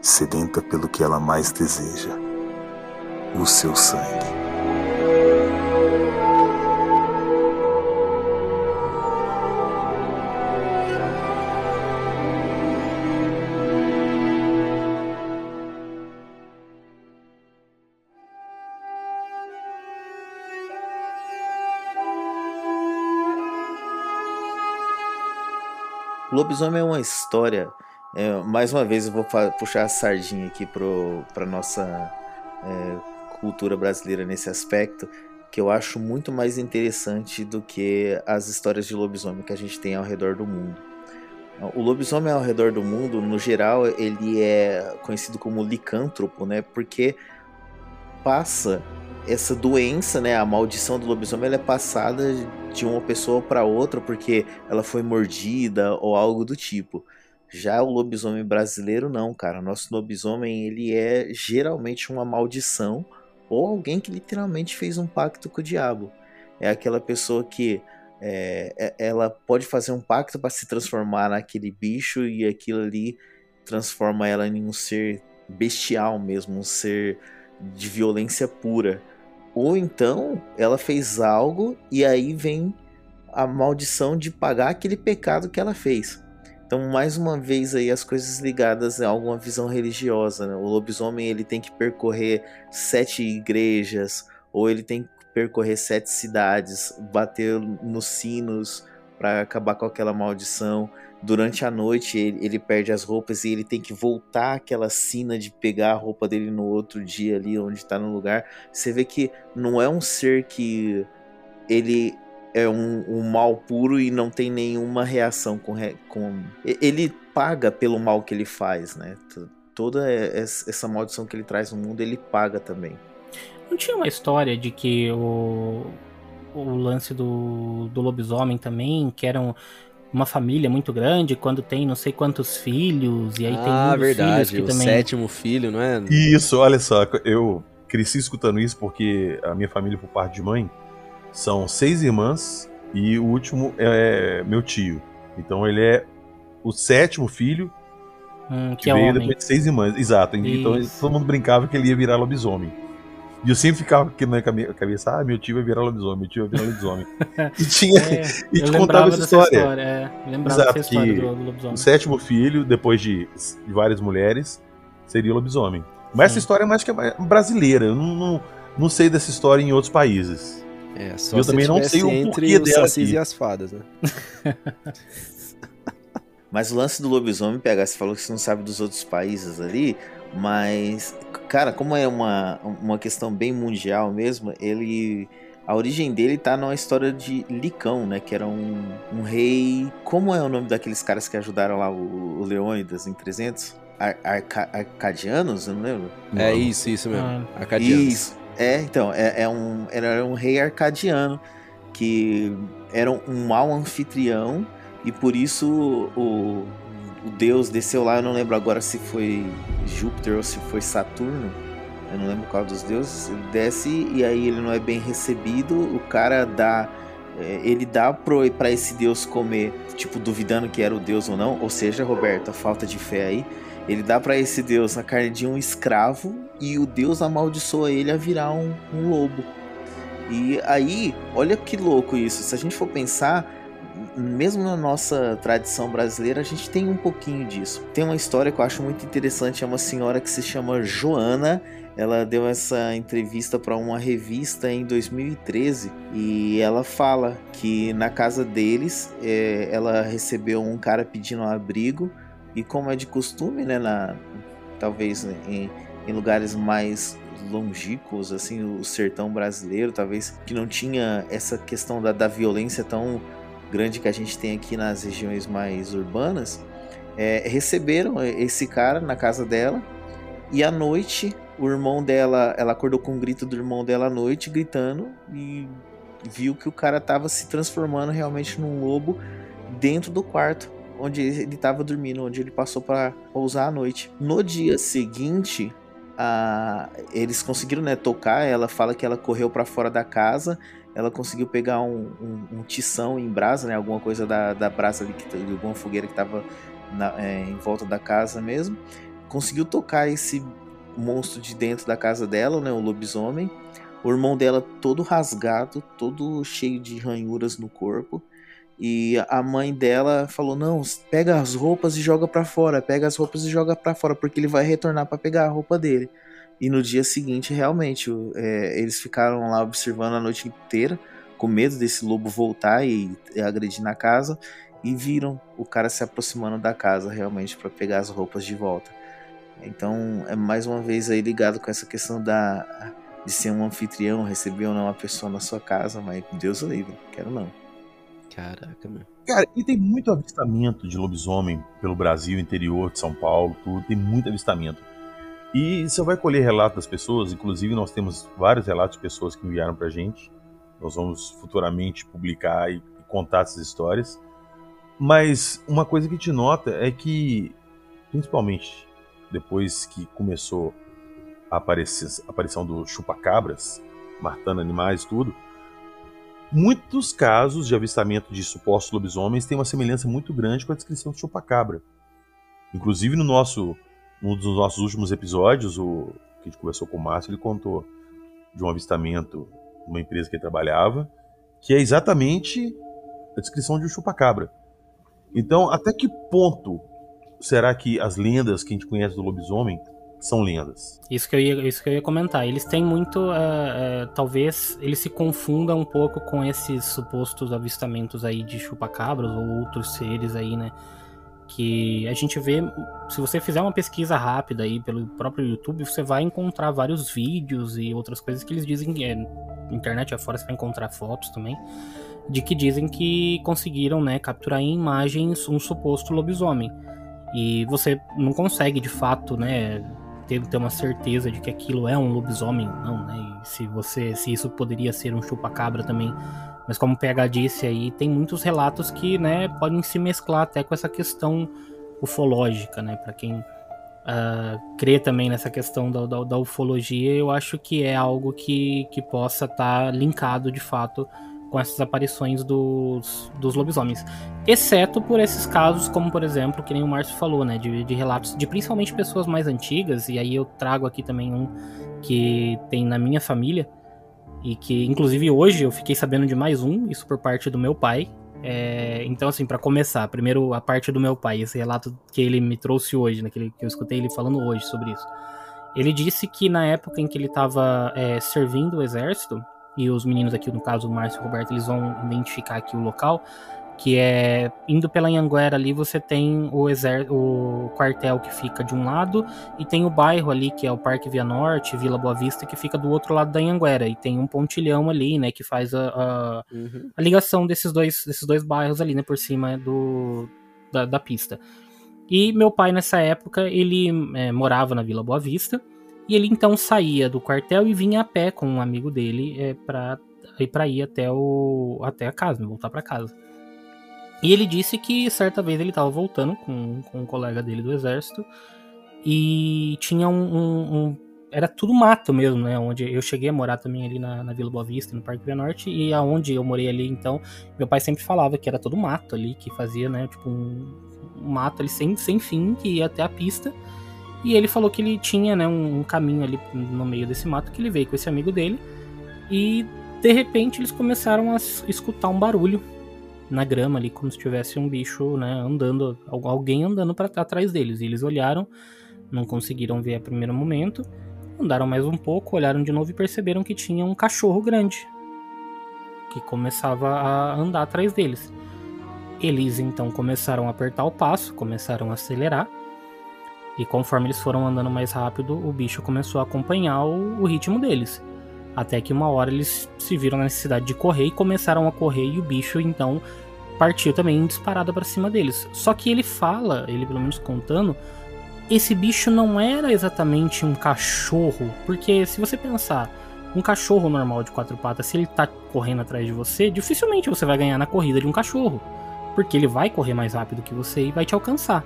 G: sedenta pelo que ela mais deseja: o seu sangue.
D: Lobisomem é uma história. é, mais uma vez eu vou puxar a sardinha aqui para nossa é, cultura brasileira nesse aspecto, que eu acho muito mais interessante do que as histórias de lobisomem que a gente tem ao redor do mundo. O lobisomem ao redor do mundo, no geral, ele é conhecido como licântropo, né? Porque passa essa doença, né, a maldição do lobisomem, ela é passada de uma pessoa para outra porque ela foi mordida ou algo do tipo. Já o lobisomem brasileiro não, cara. Nosso lobisomem ele é geralmente uma maldição ou alguém que literalmente fez um pacto com o diabo. É aquela pessoa que é, é ela pode fazer um pacto para se transformar naquele bicho e aquilo ali transforma ela em um ser bestial mesmo, um ser de violência pura. Ou então ela fez algo e aí vem a maldição de pagar aquele pecado que ela fez. Então, mais uma vez aí as coisas ligadas a alguma visão religiosa. Né? O lobisomem ele tem que percorrer sete igrejas ou ele tem que percorrer sete cidades, bater nos sinos para acabar com aquela maldição durante a noite ele, ele, perde as roupas e ele tem que voltar aquela sina de pegar a roupa dele no outro dia ali onde está no lugar. Você vê que não é um ser que ele é um, um mal puro e não tem nenhuma reação com, com. Ele paga pelo mal que ele faz, né? Toda essa maldição que ele traz no mundo, ele paga também.
A: Não tinha uma história de que o, o lance do, do lobisomem também, que eram uma família muito grande, quando tem não sei quantos filhos, e aí
C: ah,
A: tem um
C: verdade,
A: filhos que
C: o
A: também...
C: sétimo filho, não é?
B: Isso, olha só, eu cresci escutando isso porque a minha família, por parte de mãe, são seis irmãs e o último é meu tio. Então ele é o sétimo filho
A: hum, que,
B: que
A: é
B: veio
A: homem.
B: depois de seis irmãs. Exato. Então
A: Isso.
B: todo mundo brincava que ele ia virar lobisomem. E eu sempre ficava aqui na cabe- cabeça, ah, meu tio vai virar lobisomem, meu tio vai virar lobisomem. e tinha,
A: É,
B: e te
A: lembrava
B: contava essa história.
A: história. é, lembrava
B: Exato,
A: dessa história do, do lobisomem.
B: O sétimo filho, depois de, de várias mulheres, seria o lobisomem. Mas essa
A: Sim.
B: história é mais que é brasileira. Eu não, não, não sei dessa história em outros países.
C: É, só
B: Eu também não sei o
C: entre
B: porquê
C: os
B: dela aqui.
C: e as fadas, né?
D: Mas o lance do lobisomem, PH, você falou que você não sabe dos outros países ali, mas, cara, como é uma, uma questão bem mundial mesmo, ele. A origem dele tá numa história de Licão, né? Que era um, um rei. Como é o nome daqueles caras que ajudaram lá o, o Leônidas em 300? Ar, Arca- Arcadianos? Eu não lembro.
C: É
B: Não.
C: isso, isso mesmo.
A: Ah.
C: Arcadianos.
D: Isso. É, então, é, é um, era um rei arcadiano que era um mau anfitrião e por isso o, o deus desceu lá. Eu não lembro agora se foi Júpiter ou se foi Saturno. Eu não lembro qual dos deuses. Ele desce e aí ele não é bem recebido. O cara dá. é, Ele dá pro, pra esse deus comer, tipo, duvidando que era o deus ou não. Ou seja, Roberto, a falta de fé aí. Ele dá pra esse deus a carne de um escravo e o deus amaldiçoa ele a virar um, um lobo. E aí, olha que louco isso. Se a gente for pensar, mesmo na nossa tradição brasileira, a gente tem um pouquinho disso. Tem uma história que eu acho muito interessante, é uma senhora que se chama Joana. Ela deu essa entrevista para uma revista em 2013 e ela fala que na casa deles é, ela recebeu um cara pedindo um abrigo e como é de costume, né, na, talvez em, em lugares mais longínquos, assim, o sertão brasileiro, talvez que não tinha essa questão da, da violência tão grande que a gente tem aqui nas regiões mais urbanas, é, receberam esse cara na casa dela e à noite o irmão dela, ela acordou com o grito do irmão dela à noite, gritando e viu que o cara tava se transformando realmente num lobo dentro do quarto onde ele estava dormindo, onde ele passou para pousar à noite. No dia seguinte, eles conseguiram né, tocar. Ela fala que ela correu para fora da casa. Ela conseguiu pegar um, um, um tição em brasa, né, alguma coisa da, da brasa ali, de alguma fogueira que estava em volta da casa mesmo. Conseguiu tocar esse monstro de dentro da casa dela, né, o lobisomem. O irmão dela todo rasgado, todo cheio de ranhuras no corpo. E a mãe dela falou: "Não, pega as roupas e joga pra fora, pega as roupas e joga pra fora, porque ele vai retornar pra pegar a roupa dele". E no dia seguinte, realmente, é, eles ficaram lá observando a noite inteira, com medo desse lobo voltar e, e agredir na casa, e viram o cara se aproximando da casa realmente pra pegar as roupas de volta. Então, é mais uma vez aí ligado com essa questão da de ser um anfitrião, receber ou não uma pessoa na sua casa, mas Deus o livre, quero não.
C: Caraca, meu.
B: Cara, e tem muito avistamento de lobisomem pelo Brasil, interior de São Paulo, tudo. Tem muito avistamento. E você vai colher relatos das pessoas, inclusive nós temos vários relatos de pessoas que enviaram pra gente. Nós vamos futuramente publicar e contar essas histórias. Mas uma coisa que te nota é que, principalmente depois que começou a, aparecer, a aparição do chupacabras, matando animais tudo, muitos casos de avistamento de supostos lobisomens têm uma semelhança muito grande com a descrição do chupacabra. Inclusive no nosso, um dos nossos últimos episódios, o que a gente conversou com o Márcio, ele contou de um avistamento numa empresa que ele trabalhava, que é exatamente a descrição de um chupacabra. Então, até que ponto será que as lendas que a gente conhece do lobisomem são lendas?
A: Isso que eu ia, isso que eu ia comentar. Eles têm muito. Uh, uh, talvez eles se confundam um pouco com esses supostos avistamentos aí de chupacabras ou outros seres aí, né? Que a gente vê. Se você fizer uma pesquisa rápida aí pelo próprio YouTube, você vai encontrar vários vídeos e outras coisas que eles dizem. É, internet afora você vai encontrar fotos também de que dizem que conseguiram né, capturar em imagens um suposto lobisomem. E você não consegue de fato né, ter, ter uma certeza de que aquilo é um lobisomem, não, né? E se você se isso poderia ser um chupacabra também. Mas como o PH disse aí, tem muitos relatos que né, podem se mesclar até com essa questão ufológica, né? Para quem uh, crê também nessa questão da, da, da, ufologia, eu acho que é algo que, que possa estar tá linkado de fato com essas aparições dos, dos lobisomens. Exceto por esses casos, como por exemplo, que nem o Márcio falou, né? De, de relatos de principalmente pessoas mais antigas, e aí eu trago aqui também um que tem na minha família, e que inclusive hoje eu fiquei sabendo de mais um, isso por parte do meu pai. É, então, assim, para começar, primeiro a parte do meu pai, esse relato que ele me trouxe hoje, né, que, ele, que eu escutei ele falando hoje sobre isso. Ele disse que na época em que ele estava é, servindo o exército, e os meninos aqui, no caso o Márcio e o Roberto, eles vão identificar aqui o local, que é indo pela Anhanguera ali, você tem o, exer o quartel que fica de um lado e tem o bairro ali, que é o Parque Via Norte, Vila Boa Vista, que fica do outro lado da Anhanguera, e tem um pontilhão ali, né, que faz a, a, uhum. a ligação desses dois, desses dois bairros ali, né, por cima do, da, da pista. E meu pai, nessa época, ele é, morava na Vila Boa Vista, e ele então saía do quartel e vinha a pé com um amigo dele é, para para ir até o até a casa, né, voltar para casa. E ele disse que certa vez ele estava voltando com, com um colega dele do exército e tinha um, um, um, era tudo mato mesmo, né? Onde eu cheguei a morar também ali na, na Vila Boa Vista, no Parque Via Norte, e aonde eu morei ali, então, meu pai sempre falava que era todo mato ali, que fazia, né? Tipo um, um mato ali sem, sem fim, que ia até a pista. E ele falou que ele tinha né, um, um, caminho ali no meio desse mato que ele veio com esse amigo dele. E de repente eles começaram a escutar um barulho na grama ali, como se tivesse um bicho né, andando, alguém andando para atrás deles. E eles olharam, não conseguiram ver a primeiro momento, andaram mais um pouco, olharam de novo e perceberam que tinha um cachorro grande que começava a andar atrás deles. Eles então começaram a apertar o passo, começaram a acelerar e conforme eles foram andando mais rápido, o bicho começou a acompanhar o, o ritmo deles. Até que uma hora eles se viram na necessidade de correr e começaram a correr e o bicho então partiu também disparado para cima deles. Só que ele fala, ele pelo menos contando, esse bicho não era exatamente um cachorro, porque se você pensar, um cachorro normal de quatro patas, se ele tá correndo atrás de você, dificilmente você vai ganhar na corrida de um cachorro, porque ele vai correr mais rápido que você e vai te alcançar.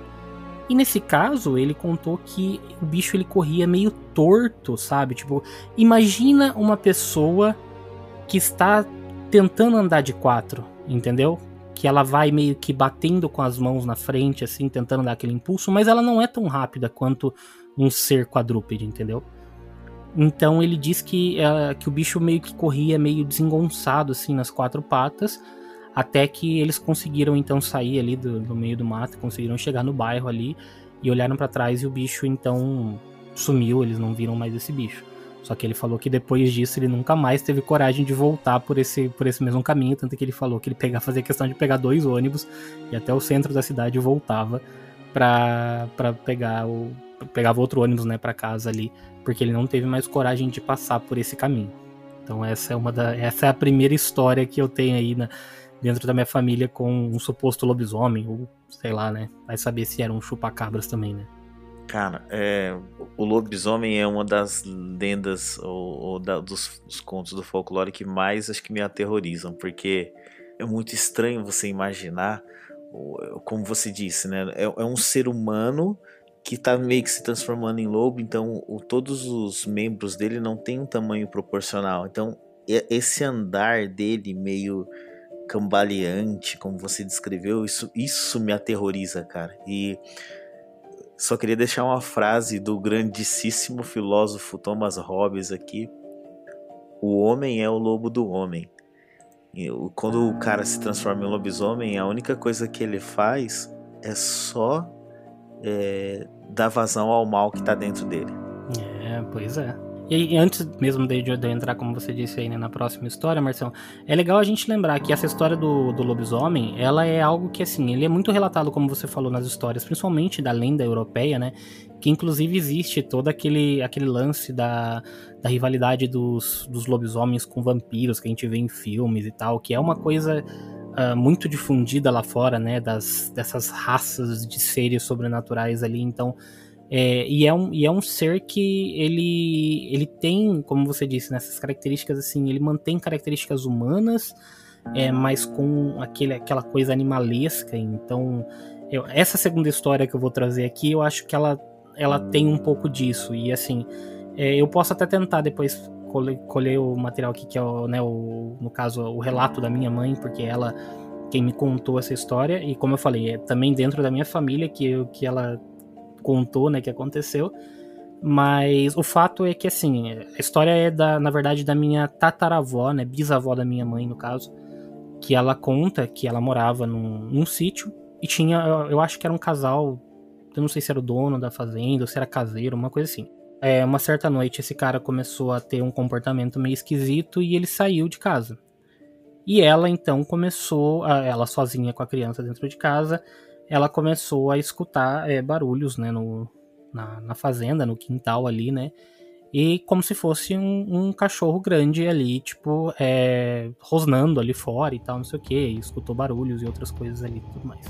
A: E nesse caso, ele contou que o bicho ele corria meio torto, sabe? Tipo, imagina uma pessoa que está tentando andar de quatro, entendeu? Que ela vai meio que batendo com as mãos na frente, assim, tentando dar aquele impulso, mas ela não é tão rápida quanto um ser quadrúpede, entendeu? Então ele diz que, é, que o bicho meio que corria meio desengonçado, assim, nas quatro patas, até que eles conseguiram então sair ali do, do meio do mato, conseguiram chegar no bairro ali e olharam para trás e o bicho então sumiu, eles não viram mais esse bicho. Só que ele falou que depois disso ele nunca mais teve coragem de voltar por esse, por esse mesmo caminho, tanto que ele falou que ele pegava, fazia questão de pegar dois ônibus e até o centro da cidade voltava para pegar o pegava outro ônibus, né, para casa ali, porque ele não teve mais coragem de passar por esse caminho. Então essa é uma da essa é a primeira história que eu tenho aí na, dentro da minha família com um suposto lobisomem, ou sei lá, né? Vai saber se era um chupacabras também, né?
D: Cara, é, o lobisomem é uma das lendas ou, ou da, dos, dos, contos do folclore que mais acho que me aterrorizam, porque é muito estranho você imaginar, como você disse, né? É, é um ser humano que está meio que se transformando em lobo, então o, todos os membros dele não têm um tamanho proporcional. Então esse andar dele meio cambaleante, como você descreveu, isso, isso me aterroriza, cara. E só queria deixar uma frase do grandíssimo filósofo Thomas Hobbes aqui. O homem é o lobo do homem. E quando o cara se transforma em lobisomem, a única coisa que ele faz é só é, dar vazão ao mal que tá dentro dele.
A: É, pois é. E, antes mesmo de, eu entrar, como você disse aí, né, na próxima história, Marcelo, é legal a gente lembrar que essa história do, do lobisomem, ela é algo que, assim, ele é muito relatado, como você falou nas histórias, principalmente da lenda europeia, né, que inclusive existe todo aquele, aquele lance da, da rivalidade dos, dos lobisomens com vampiros que a gente vê em filmes e tal, que é uma coisa uh, muito difundida lá fora, né, das, dessas raças de seres sobrenaturais ali, então é, e, é um, e é um ser que ele, ele tem, como você disse, nessas né, características assim, ele mantém características humanas, é, mas com aquele, aquela coisa animalesca. Então, eu, essa segunda história que eu vou trazer aqui, eu acho que ela, ela tem um pouco disso. E assim, é, eu posso até tentar depois colher, colher o material aqui, que é o, né, o, no caso, o relato da minha mãe, porque ela quem me contou essa história, e como eu falei, é também dentro da minha família que, eu, que ela contou, né, que aconteceu. Mas o fato é que, assim, a história é, da, na verdade, da minha tataravó, né, bisavó da minha mãe, no caso, que ela conta que ela morava num, num sítio e tinha, eu, eu acho que era um casal, eu não sei se era o dono da fazenda ou se era caseiro, uma coisa assim. É, uma certa noite esse cara começou a ter um comportamento meio esquisito e ele saiu de casa. E ela então começou, ela sozinha com a criança dentro de casa, ela começou a escutar é, barulhos, né, no, na, na, fazenda, no quintal ali, né, e como se fosse um, um cachorro grande ali, tipo, é, rosnando ali fora e tal, não sei o que, escutou barulhos e outras coisas ali e tudo mais.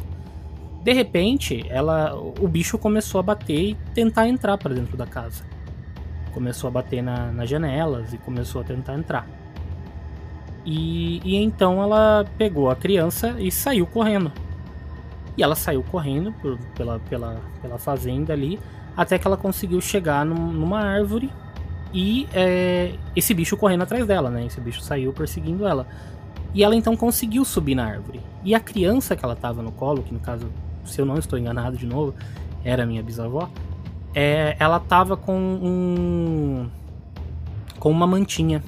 A: De repente, ela, o bicho começou a bater e tentar entrar para dentro da casa. Começou a bater na, nas janelas e começou a tentar entrar. E, e então ela pegou a criança e saiu correndo e ela saiu correndo por, pela, pela, pela fazenda ali, até que ela conseguiu chegar num, numa árvore e é, esse bicho correndo atrás dela, né? Esse bicho saiu perseguindo ela. E ela então conseguiu subir na árvore. E a criança que ela tava no colo, que no caso, se eu não estou enganado de novo, era minha bisavó, é, ela tava com um. com uma mantinha.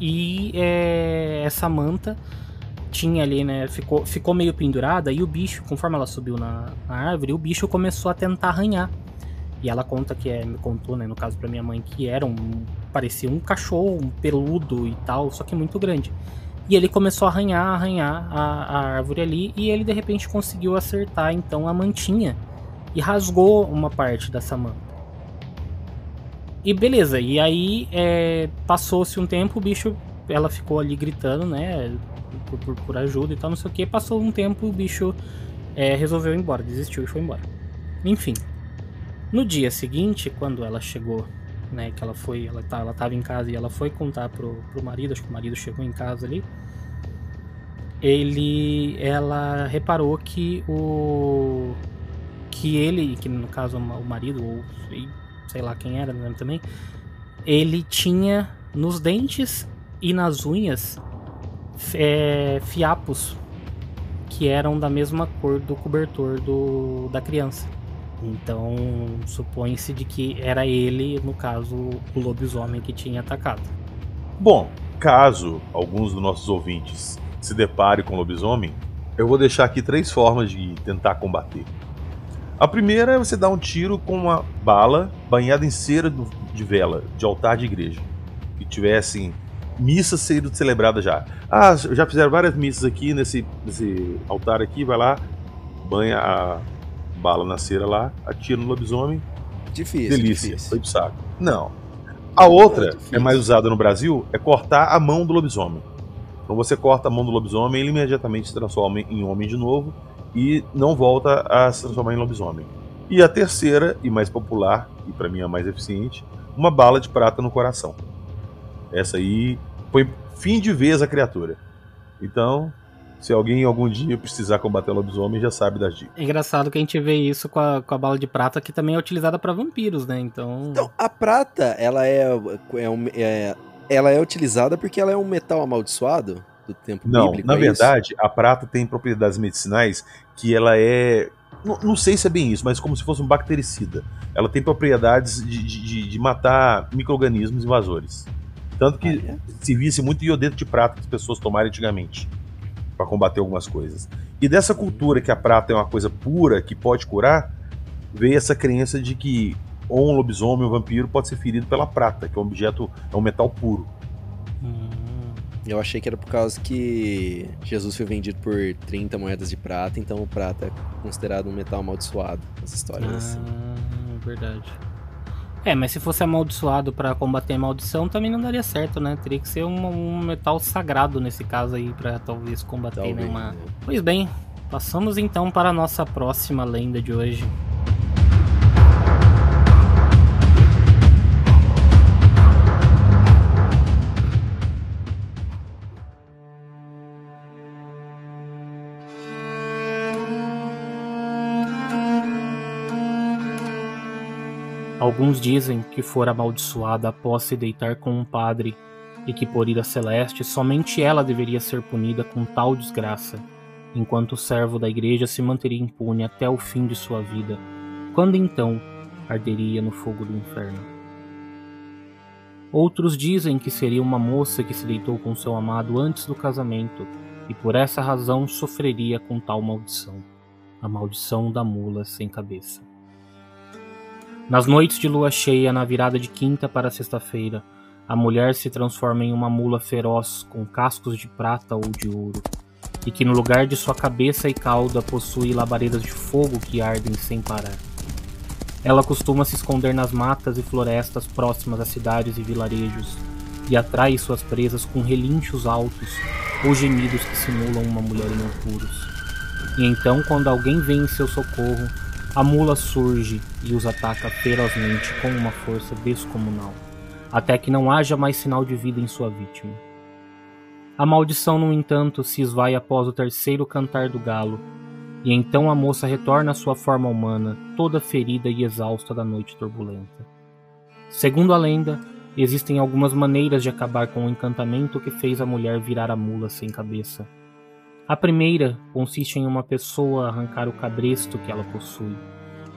A: E é, essa manta tinha ali, né? Ficou, ficou meio pendurada e o bicho, conforme ela subiu na, na árvore, o bicho começou a tentar arranhar. E ela conta que é, me contou, né, no caso para minha mãe, que era um parecia um cachorro, um peludo e tal, só que muito grande. E ele começou a arranhar, arranhar a, a árvore ali e ele de repente conseguiu acertar então a mantinha e rasgou uma parte dessa manta. E beleza, e aí é, passou-se um tempo, o bicho, ela ficou ali gritando, né? Por, por, por, ajuda e tal, não sei o que. Passou um tempo o bicho é, resolveu ir embora, desistiu e foi embora. Enfim. No dia seguinte, quando ela chegou, né, que ela foi, ela, tá, ela tava em casa e ela foi contar pro, pro marido, acho que o marido chegou em casa ali. Ele, ela reparou que o que ele, que no caso o marido ou sei lá quem era, não lembro também, ele tinha nos dentes e nas unhas é, fiapos que eram da mesma cor do cobertor do, da criança. Então supõe-se de que era ele, no caso, o lobisomem que tinha atacado.
B: Bom, caso alguns dos nossos ouvintes se deparem com lobisomem, eu vou deixar aqui três formas de tentar combater. A primeira é você dar um tiro com uma bala banhada em cera de vela de altar de igreja, que tivessem missas sendo celebradas já. Ah, já fizeram várias missas aqui nesse, nesse altar aqui, vai lá, banha a bala na cera lá, atira no lobisomem.
C: Difícil.
B: Delícia,
C: difícil.
B: foi pro saco. Não. A outra, é, é mais usada no Brasil, é cortar a mão do lobisomem. Então você corta a mão do lobisomem, ele imediatamente se transforma em homem de novo e não volta a se transformar em lobisomem. E a terceira, e mais popular, e para mim a mais eficiente, uma bala de prata no coração. Essa aí põe fim de vez a criatura. Então, se alguém algum dia precisar combater o lobisomem, já sabe das dicas.
A: É engraçado que a gente vê isso com a, com a bala de prata, que também é utilizada para vampiros, né? Então.
C: Então, a prata, ela é, é, um, é, ela é utilizada porque ela é um metal amaldiçoado do tempo
B: Não,
C: bíblico.
B: na
C: é
B: verdade, a prata tem propriedades medicinais que ela é. Não, não sei se é bem isso, mas como se fosse um bactericida. Ela tem propriedades de, de, de matar micro-organismos invasores. Tanto que
C: Ah, é?
B: se visse muito iodeto de prata que as pessoas tomaram antigamente para combater algumas coisas. E dessa cultura que a prata é uma coisa pura que pode curar, veio essa crença de que ou um lobisomem ou um vampiro pode ser ferido pela prata, que é um objeto, é um metal puro.
C: Eu achei que era por causa que Jesus foi vendido por 30 moedas de prata, então o prata é considerado um metal amaldiçoado. As histórias assim.
A: ah, verdade. É, mas se fosse amaldiçoado pra combater a maldição, também não daria certo, né? Teria que ser um, um metal sagrado nesse caso aí pra talvez combater
C: Talvez,
A: né, uma.
C: né?
A: Pois bem, passamos então para a nossa próxima lenda de hoje. Alguns dizem que fora amaldiçoada após se deitar com um padre e que por ira celeste somente ela deveria ser punida com tal desgraça, enquanto o servo da igreja se manteria impune até o fim de sua vida, quando então arderia no fogo do inferno. Outros dizem que seria uma moça que se deitou com seu amado antes do casamento e por essa razão sofreria com tal maldição, a maldição da mula sem cabeça. Nas noites de lua cheia, na virada de quinta para sexta-feira, a mulher se transforma em uma mula feroz com cascos de prata ou de ouro, e que no lugar de sua cabeça e cauda possui labaredas de fogo que ardem sem parar. Ela costuma se esconder nas matas e florestas próximas às cidades e vilarejos, e atrai suas presas com relinchos altos ou gemidos que simulam uma mulher em apuros. E então, quando alguém vem em seu socorro, a mula surge e os ataca ferozmente com uma força descomunal, até que não haja mais sinal de vida em sua vítima. A maldição, no entanto, se esvai após o terceiro cantar do galo, e então a moça retorna à sua forma humana, toda ferida e exausta da noite turbulenta. Segundo a lenda, existem algumas maneiras de acabar com o encantamento que fez a mulher virar a mula sem cabeça. A primeira consiste em uma pessoa arrancar o cabresto que ela possui,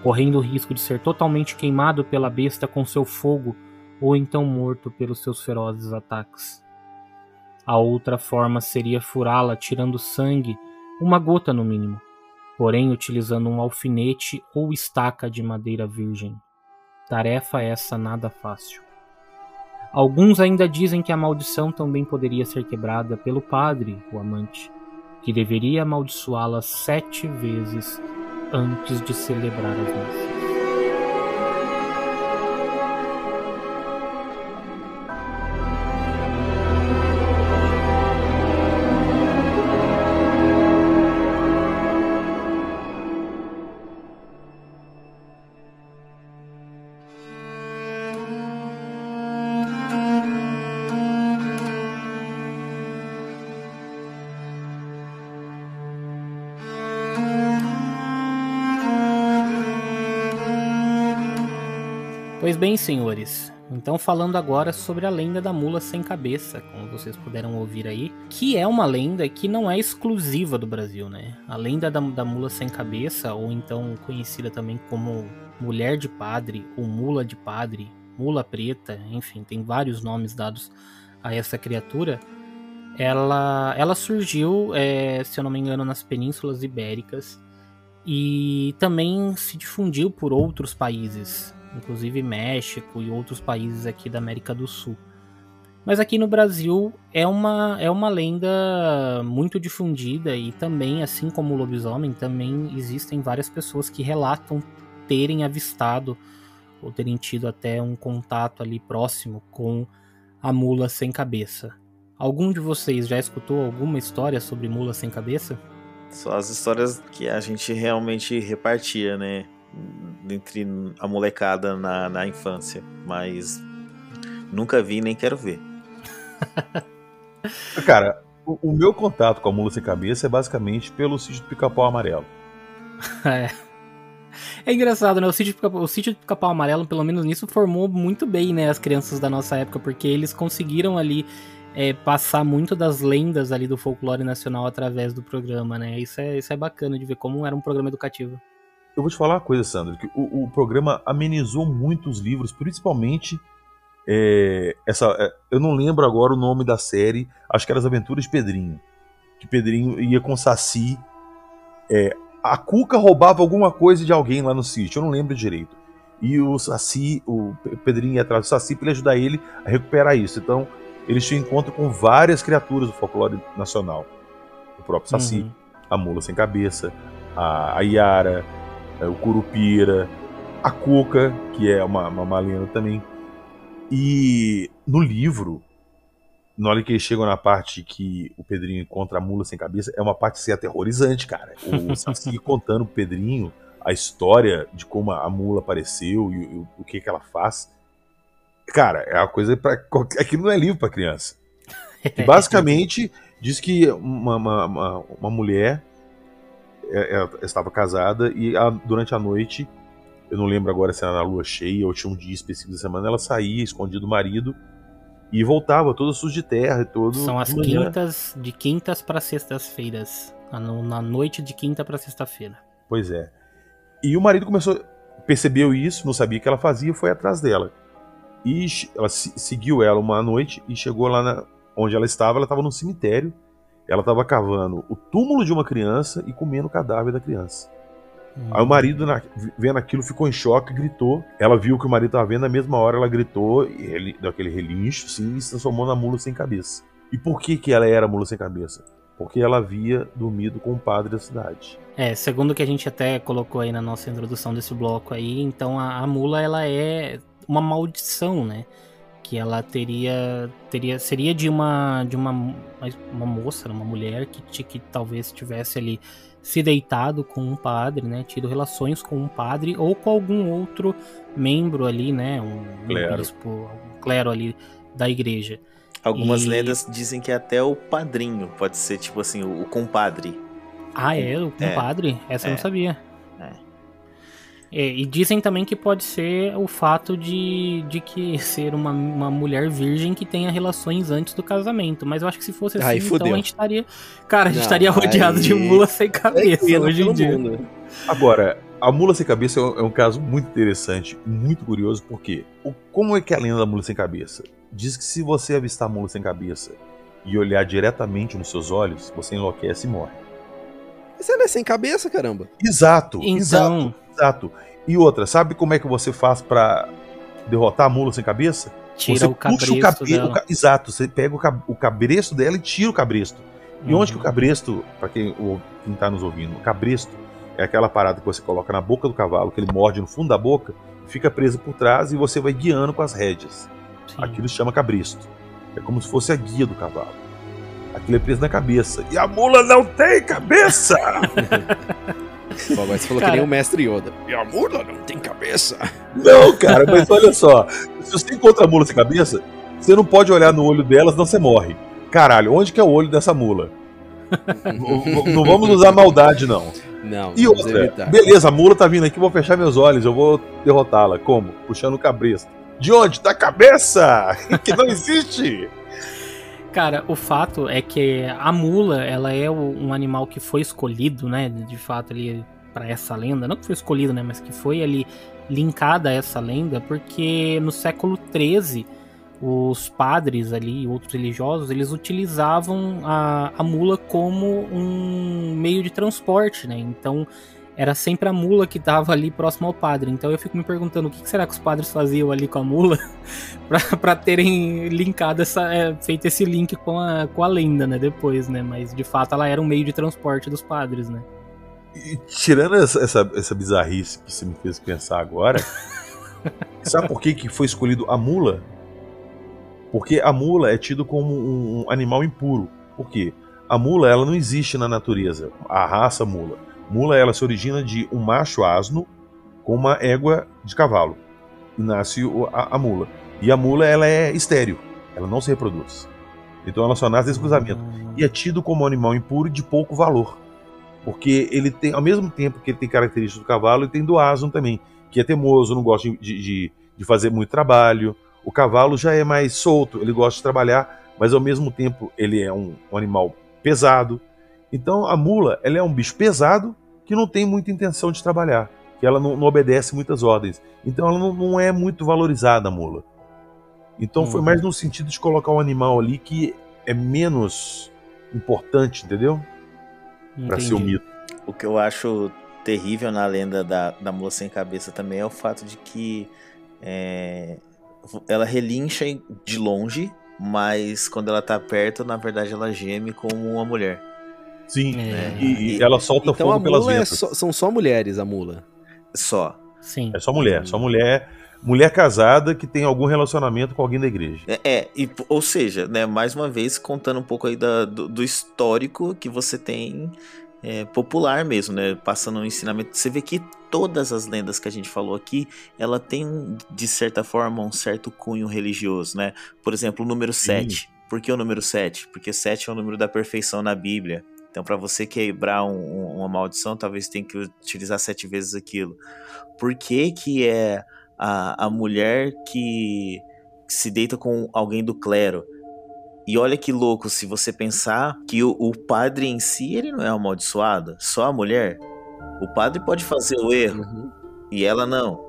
A: correndo o risco de ser totalmente queimado pela besta com seu fogo ou então morto pelos seus ferozes ataques. A outra forma seria furá-la tirando sangue, uma gota no mínimo, porém utilizando um alfinete ou estaca de madeira virgem. Tarefa essa nada fácil. Alguns ainda dizem que a maldição também poderia ser quebrada pelo padre, o amante, que deveria amaldiçoá-la sete vezes antes de celebrar as missas. Pois bem, senhores, então falando agora sobre a lenda da mula sem cabeça, como vocês puderam ouvir aí, que é uma lenda que não é exclusiva do Brasil, né? A lenda da, da mula sem cabeça, ou então conhecida também como mulher de padre, ou mula de padre, mula preta, enfim, tem vários nomes dados a essa criatura. Ela, ela surgiu, é, se eu não me engano, nas penínsulas ibéricas e também se difundiu por outros países, inclusive México e outros países aqui da América do Sul. Mas aqui no Brasil é uma, é uma lenda muito difundida e também, assim como o lobisomem, também existem várias pessoas que relatam terem avistado ou terem tido até um contato ali próximo com a mula sem cabeça. Algum de vocês já escutou alguma história sobre mula sem cabeça?
D: Só as histórias que a gente realmente repartia, né? Entre a molecada na, na infância, mas nunca vi nem quero ver.
B: Cara, o, o meu contato com a mula sem cabeça é basicamente pelo sítio do pica-pau amarelo.
A: É. É engraçado, né? O sítio, o sítio do Pica-Pau Amarelo, pelo menos nisso, formou muito bem, né, as crianças da nossa época, porque eles conseguiram ali é, passar muito das lendas ali do folclore nacional através do programa, né? Isso é, isso é bacana de ver como era um programa educativo.
B: Eu vou te falar uma coisa, Sandro, que o, o programa amenizou muito os livros, principalmente é, essa. é, eu não lembro agora o nome da série, acho que era As Aventuras de Pedrinho. Que Pedrinho ia com Saci. é, a Cuca roubava alguma coisa de alguém lá no sítio, eu não lembro direito. E o Saci, o Pe- Pedrinho ia atrás do Saci para ele ajudar ele a recuperar isso. Então, eles tinham encontro com várias criaturas do folclore nacional. O próprio Saci,
A: Uhum.
B: a mula sem cabeça, a, a Yara, o Curupira, a Cuca, que é uma, uma, lenda também. E no livro, na hora que eles chegam na parte que o Pedrinho encontra a mula sem cabeça, é uma parte assim, aterrorizante, cara. O Saci contando pro Pedrinho a história de como a mula apareceu e, o- o que, que ela faz. Cara, é uma coisa para Aquilo não é livro pra criança. E basicamente diz que uma, uma, uma, uma mulher é, ela estava casada e a- durante a noite, eu não lembro agora se era na lua cheia ou tinha um dia específico da semana, ela saía escondida do marido e voltava toda suja de terra e todo.
A: São as
B: de
A: quintas, de quintas para sextas-feiras. Na, na noite de quinta para sexta-feira.
B: Pois é. E o marido começou, percebeu isso, não sabia o que ela fazia, e foi atrás dela. E ela se- seguiu ela uma noite e chegou lá na, onde ela estava. Ela estava num cemitério. Ela estava cavando o túmulo de uma criança e comendo o cadáver da criança. Aí o marido, na- vendo aquilo, ficou em choque, gritou. Ela viu que o marido estava vendo, na mesma hora ela gritou, ele deu aquele relincho, sim, e se transformou na mula sem cabeça. E por que, que ela era mula sem cabeça? Porque ela havia dormido com o padre da cidade.
A: É, segundo o que a gente até colocou aí na nossa introdução desse bloco aí, então a, a mula ela é uma maldição, né? Que ela teria teria seria de uma de uma uma moça, uma mulher que que talvez tivesse ali se deitado com um padre, né? Tido relações com um padre ou com algum outro membro ali, né? Um, um
B: Clero.
A: bispo, um clero ali da igreja.
D: Algumas
A: E-
D: lendas dizem que até o padrinho pode ser, tipo assim, o, o compadre.
A: Ah, é? O
D: É.
A: compadre? Essa eu
D: É.
A: não sabia.
D: É.
A: É, e dizem também que pode ser o fato de, de que ser uma, uma mulher virgem que tenha relações antes do casamento. Mas eu acho que se fosse assim,
C: Aí,
A: então a gente estaria. Cara, a gente
C: Não,
A: estaria rodeado de
C: aí-
A: mula sem cabeça
C: Tranquilo
A: hoje em dia.
C: mundo.
B: Agora, a mula sem cabeça é um, é um caso muito interessante, muito curioso, porque o- como é que é a lenda da mula sem cabeça? Diz que se você avistar a mula sem cabeça e olhar diretamente nos seus olhos, você enlouquece e morre.
C: Mas ela é sem cabeça, caramba.
B: Exato, exato,
A: Então,
B: exato. E outra, sabe como é que você faz pra derrotar a mula sem cabeça?
A: tira
B: você
A: o cabresto
B: cabe-
A: dela.
B: o ca- Exato, você pega o, cab- o cabresto dela e tira o cabresto. E onde que o
A: Uhum.
B: cabresto, pra quem, o- quem tá nos ouvindo, o cabresto é aquela parada que você coloca na boca do cavalo, que ele morde no fundo da boca, fica preso por trás e você vai guiando com as rédeas.
A: Sim.
B: Aquilo se chama cabresto. É como se fosse a guia do cavalo. Aquilo é preso na cabeça. E a mula não tem cabeça!
C: Pô, agora você falou
A: Cara.
C: que nem o mestre Yoda. E a mula não tem cabeça.
B: não, cara, mas olha só. Se você encontra a mula sem cabeça, você não pode olhar no olho dela, senão você morre. Caralho, onde que é o olho dessa mula? não, não vamos usar maldade, não.
C: Não,
B: E
C: vamos
B: outra,
C: evitar.
B: beleza, a mula tá vindo aqui, vou fechar meus olhos, eu vou derrotá-la. Como? Puxando o cabresto. De onde? Da cabeça! que não existe!
A: Cara, o fato é que a mula, ela é um animal que foi escolhido, né, de fato ali para essa lenda, não que foi escolhido, né, mas que foi ali linkada a essa lenda, porque no século XIII os padres ali, outros religiosos, eles utilizavam a, a mula como um meio de transporte, né? Então era sempre a mula que estava ali próximo ao padre. Então eu fico me perguntando o que que será que os padres faziam ali com a mula pra terem linkado essa. é, feito esse link com a, com a lenda, né? Depois, né? Mas de fato ela era um meio de transporte dos padres, né?
B: E tirando essa, essa, essa bizarrice que você me fez pensar agora, sabe por que, que foi escolhido a mula? Porque a mula é tido como um, um animal impuro. Por quê? A mula ela não existe na natureza, a raça mula. Mula ela se origina de um macho asno com uma égua de cavalo. E nasce a, a mula. E a mula ela é estéril, ela não se reproduz. Então ela só nasce desse cruzamento. E é tido como um animal impuro e de pouco valor. Porque ele tem, ao mesmo tempo que ele tem características do cavalo, ele tem do asno também, que é teimoso, não gosta de, de, de fazer muito trabalho. O cavalo já é mais solto, ele gosta de trabalhar, mas ao mesmo tempo ele é um, um animal pesado. Então a mula ela é um bicho pesado que não tem muita intenção de trabalhar, que ela não, não obedece muitas ordens. Então ela não, não é muito valorizada a mula. Então foi
A: Uhum.
B: mais no sentido de colocar um animal ali que é menos importante, entendeu? Pra ser o
A: Entendi.
B: mito.
D: O que eu acho terrível na lenda da, da mula sem cabeça também é o fato de que é, ela relincha de longe, mas quando ela tá perto, na verdade ela geme como uma mulher.
B: Sim.
A: É.
B: E, e ela solta
C: Então a
B: fogo pelas
C: mula é
B: ventas.
C: só- são só mulheres, a mula.
D: Só.
A: Sim.
B: É só mulher, só mulher, mulher casada que tem algum relacionamento com alguém da igreja.
D: É, é, e, ou seja, né, mais uma vez contando um pouco aí da- do, do histórico que você tem é, popular mesmo, né? Passando um ensinamento. Você vê que todas as lendas que a gente falou aqui, ela tem, de certa forma, um certo cunho religioso, né? Por exemplo, o número 7. Por que o número 7? Porque 7 é o número da perfeição na Bíblia. Então, para você quebrar um- um- uma maldição, talvez tenha que utilizar sete vezes aquilo. Por que, que é a, a mulher que se deita com alguém do clero? E olha que louco se você pensar que o, o padre em si ele não é amaldiçoado, só a mulher. O padre pode fazer o erro
C: Uhum.
D: e ela não.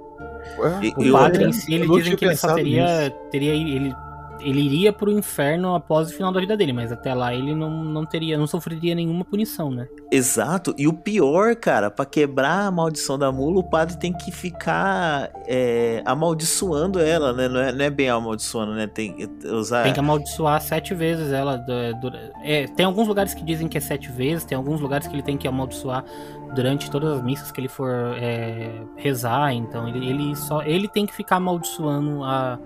D: E-
A: O
D: e
A: padre em si, ele dizem que ele só teria, teria ele, ele iria pro inferno após o final da vida dele, mas até lá ele não, não teria, não sofreria nenhuma punição, né?
D: Exato. E o pior, cara, pra quebrar a maldição da mula, o padre tem que ficar é, amaldiçoando ela, né? Não é, não é bem amaldiçoando, né? Tem que usar.
A: Tem que amaldiçoar sete vezes ela. du- é, tem alguns lugares que dizem que é sete vezes, tem alguns lugares que ele tem que amaldiçoar durante todas as missas que ele for é, rezar. Então ele, ele só ele tem que ficar amaldiçoando a,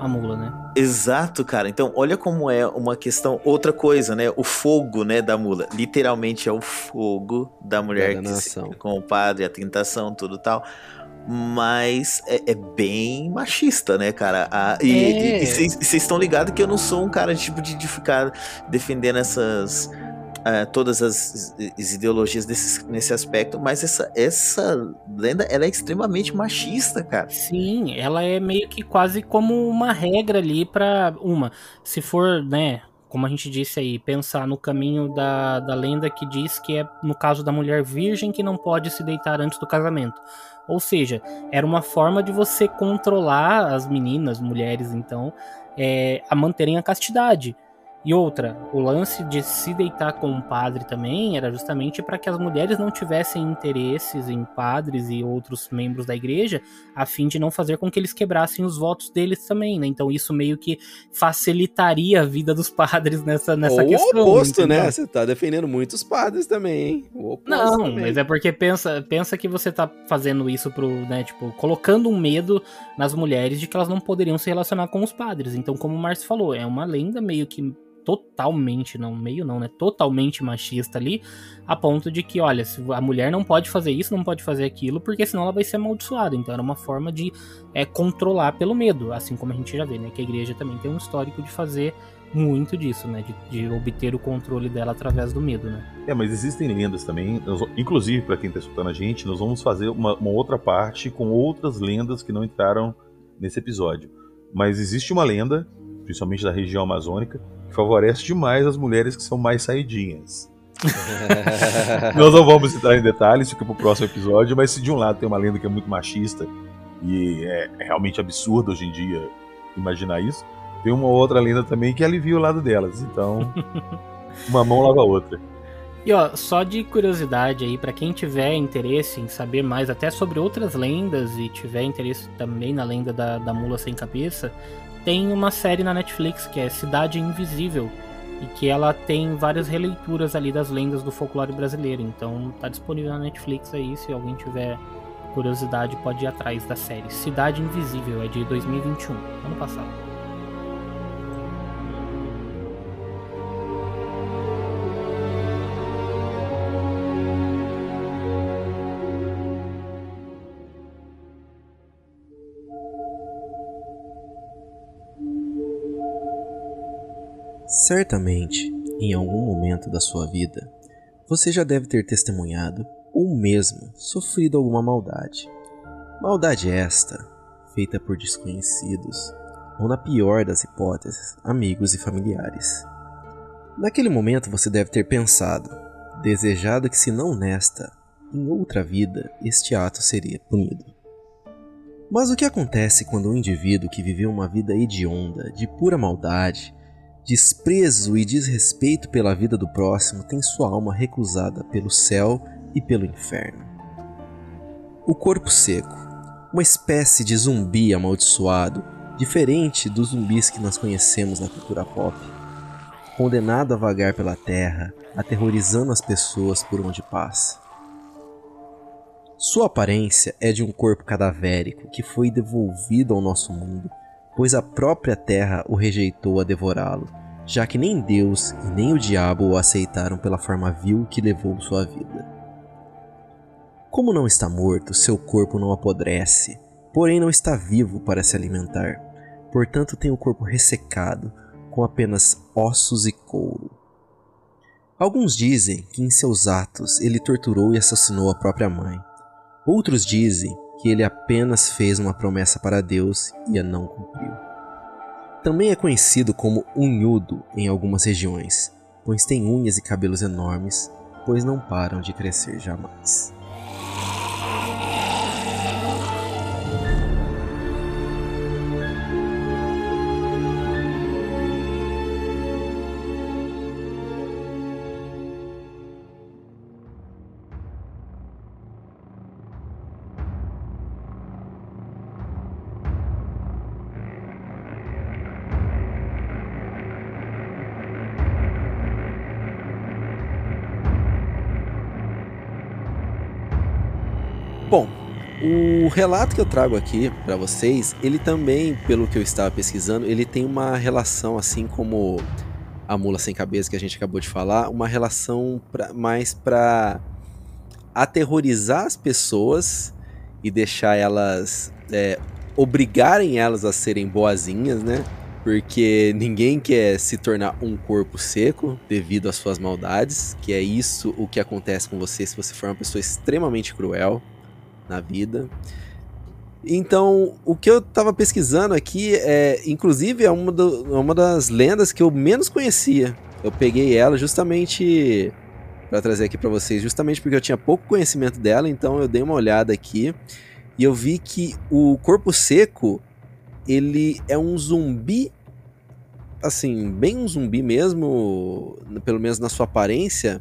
A: a mula, né?
D: Exato, cara. Então, olha como é uma questão, outra coisa, né? O fogo, né, da mula. Literalmente é o fogo da mulher que se, com o padre, a tentação, tudo tal. Mas é, é bem machista, né, cara? Ah,
A: É.
D: e vocês estão ligados que eu não sou um cara tipo de, de ficar defendendo essas. Ah, todas as, as ideologias desse, nesse aspecto, mas essa, essa lenda ela é extremamente machista, cara.
A: Sim, ela é meio que quase como uma regra ali pra uma. Se for, né, como a gente disse aí, pensar no caminho da, da lenda que diz que é no caso da mulher virgem que não pode se deitar antes do casamento. Ou seja, era uma forma de você controlar as meninas, mulheres, então, é, a manterem a castidade. E outra, o lance de se deitar com um padre também era justamente para que as mulheres não tivessem interesses em padres e outros membros da igreja, a fim de não fazer com que eles quebrassem os votos deles também, né? Então isso meio que facilitaria a vida dos padres nessa, nessa
C: Ou
A: questão.
C: o oposto,
A: entendeu?
C: né? Você tá defendendo muitos padres também, hein? O oposto
A: Não,
C: também.
A: mas é porque pensa, pensa que você tá fazendo isso pro, né, tipo, colocando um medo nas mulheres de que elas não poderiam se relacionar com os padres. Então, como o Márcio falou, é uma lenda meio que totalmente, não, meio não, né, totalmente machista ali, a ponto de que, olha, a mulher não pode fazer isso, não pode fazer aquilo, porque senão ela vai ser amaldiçoada. Então, era uma forma de é, controlar pelo medo, assim como a gente já vê, né, que a igreja também tem um histórico de fazer muito disso, né, de, de obter o controle dela através do medo, né.
B: É, mas existem lendas também. nós- inclusive, para quem está escutando a gente, nós vamos fazer uma, uma outra parte com outras lendas que não entraram nesse episódio. Mas existe uma lenda, principalmente da região amazônica, favorece demais as mulheres que são mais saidinhas. Nós não vamos entrar em detalhes, fica pro próximo episódio, mas se de um lado tem uma lenda que é muito machista e é realmente absurdo hoje em dia imaginar isso, tem uma outra lenda também que alivia o lado delas. Então, uma mão lava a outra.
A: E ó, só de curiosidade aí, pra quem tiver interesse em saber mais até sobre outras lendas e tiver interesse também na lenda da, da mula sem cabeça, tem uma série na Netflix que é Cidade Invisível e que ela tem várias releituras ali das lendas do folclore brasileiro. Então tá disponível na Netflix aí, se alguém tiver curiosidade pode ir atrás da série. Cidade Invisível é de 2021, ano passado.
C: Certamente, em algum momento da sua vida, você já deve ter testemunhado ou mesmo sofrido alguma maldade. Maldade esta feita por desconhecidos, ou na pior das hipóteses, amigos e familiares. Naquele momento você deve ter pensado, desejado que se não nesta, em outra vida, este ato seria punido. Mas o que acontece quando um indivíduo que viveu uma vida hedionda, de pura maldade, desprezo e desrespeito pela vida do próximo tem sua alma recusada pelo céu e pelo inferno? O corpo seco, uma espécie de zumbi amaldiçoado, diferente dos zumbis que nós conhecemos na cultura pop, condenado a vagar pela terra, aterrorizando as pessoas por onde passa. Sua aparência é de um corpo cadavérico que foi devolvido ao nosso mundo, pois a própria terra o rejeitou a devorá-lo, já que nem Deus e nem o diabo o aceitaram pela forma vil que levou sua vida. Como não está morto, seu corpo não apodrece, porém não está vivo para se alimentar, portanto tem o corpo ressecado, com apenas ossos e couro. Alguns dizem que em seus atos ele torturou e assassinou a própria mãe. Outros dizem que ele apenas fez uma promessa para Deus e a não cumpriu. Também é conhecido como unhudo em algumas regiões, pois tem unhas e cabelos enormes, pois não param de crescer jamais. Relato que eu trago aqui para vocês, ele também, pelo que eu estava pesquisando, ele tem uma relação assim como a mula sem cabeça que a gente acabou de falar, uma relação pra, mais para aterrorizar as pessoas e deixar elas é, obrigarem elas a serem boazinhas, né? Porque ninguém quer se tornar um corpo seco devido às suas maldades, que é isso o que acontece com você se você for uma pessoa extremamente cruel na vida. Então, o que eu tava pesquisando aqui é, inclusive, é uma, do, uma das lendas que eu menos conhecia. Eu peguei ela justamente para trazer aqui para vocês, justamente porque eu tinha pouco conhecimento dela, então eu dei uma olhada aqui e eu vi que o corpo seco, ele é um zumbi assim, bem um zumbi mesmo, pelo menos na sua aparência,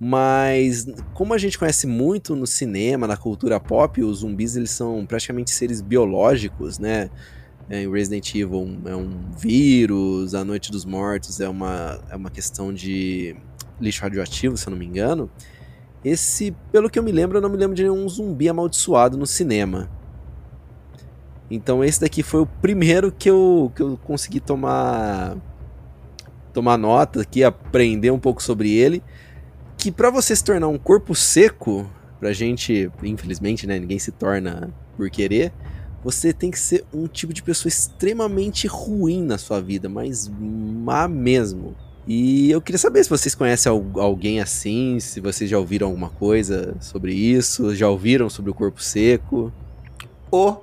C: mas como a gente conhece muito no cinema, na cultura pop, os zumbis eles são praticamente seres biológicos, né? É, em Resident Evil é um vírus, a Noite dos Mortos é uma, é uma questão de lixo radioativo, se eu não me engano. Esse, pelo que eu me lembro, eu não me lembro de nenhum zumbi amaldiçoado no cinema. Então esse daqui foi o primeiro que eu, que eu consegui tomar tomar nota aqui, aprender um pouco sobre ele que para você se tornar um corpo seco, pra gente, infelizmente, né, ninguém se torna por querer, você tem que ser um tipo de pessoa extremamente ruim na sua vida, mas má mesmo. E eu queria saber se vocês conhecem alguém assim, se vocês já ouviram alguma coisa sobre isso, já ouviram sobre o corpo seco.
D: O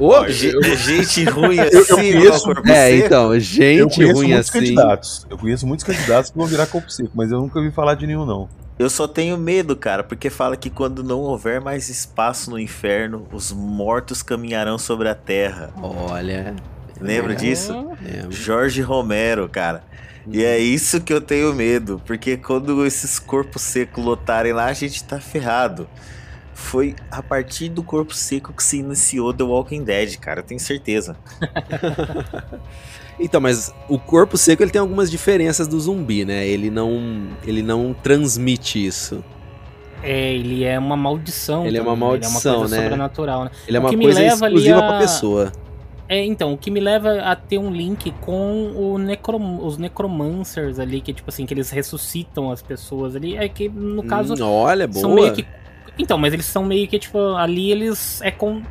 D: Ô, gente ruim assim,
B: eu, eu conheço,
C: É, então, gente ruim assim.
B: Candidatos. Eu conheço muitos candidatos que vão virar corpo seco, mas eu nunca ouvi falar de nenhum, não.
D: Eu só tenho medo, cara, porque fala que quando não houver mais espaço no inferno, os mortos caminharão sobre a terra.
C: Olha.
D: Lembra é, disso? É. Jorge Romero, cara. E é isso que eu tenho medo, porque quando esses corpos secos lotarem lá, a gente tá ferrado foi a partir do corpo seco que se iniciou The Walking Dead, cara, eu tenho certeza.
C: então, mas o corpo seco ele tem algumas diferenças do zumbi, né? Ele não, ele não transmite isso.
A: É, ele é uma maldição.
C: Ele também, é uma maldição,
A: ele é uma coisa
C: né?
A: sobrenatural, né?
C: Ele é uma coisa exclusiva a... pra pessoa.
A: É, então, o que me leva a ter um link com o necrom os necromancers ali, que tipo assim, que eles ressuscitam as pessoas ali, é que no caso
C: hum, olha, boa.
A: são meio que então, mas eles são meio que, tipo, ali eles é com.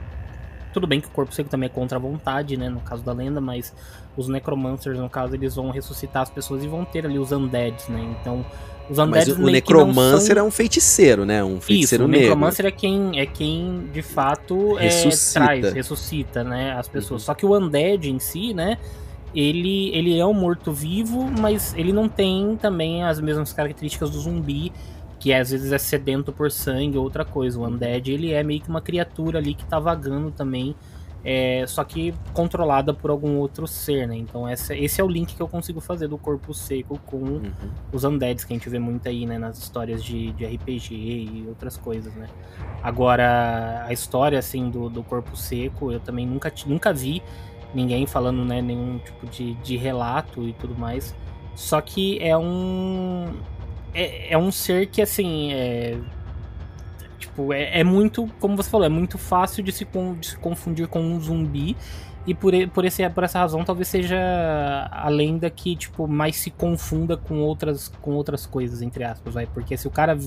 A: tudo bem que o corpo seco também é contra a vontade, né? No caso da lenda, mas os necromancers, no caso, eles vão ressuscitar as pessoas e vão ter ali os undeads, né? Então, os
C: Mas
A: undeads
C: o
A: que não
C: necromancer
A: são...
C: é um feiticeiro, né? Um
A: Isso,
C: feiticeiro
A: o
C: negro.
A: necromancer é quem, é quem de fato é,
C: Ressuscita.
A: traz, ressuscita, né, as pessoas.
C: Uhum.
A: Só que o undead em si, né, ele, ele é um morto-vivo, mas ele não tem também as mesmas características do zumbi, que às vezes é sedento por sangue ou outra coisa. O undead, ele é meio que uma criatura ali que tá vagando também, é, só que controlada por algum outro ser, né? Então essa, esse é o link que eu consigo fazer do corpo seco com
C: Uhum.
A: os undeads que a gente vê muito aí, né, nas histórias de, de RPG e outras coisas, né. Agora, a história, assim, do, do corpo seco, eu também nunca, nunca vi ninguém falando, né, nenhum tipo de, de relato e tudo mais. Só que é um... É, é um ser que, assim, é... Tipo, é, é muito, como você falou, é muito fácil de se, con- de se confundir com um zumbi. E por, por, esse, por essa razão, talvez seja a lenda que, tipo, mais se confunda com outras, com outras coisas, entre aspas, vai. Porque se o cara.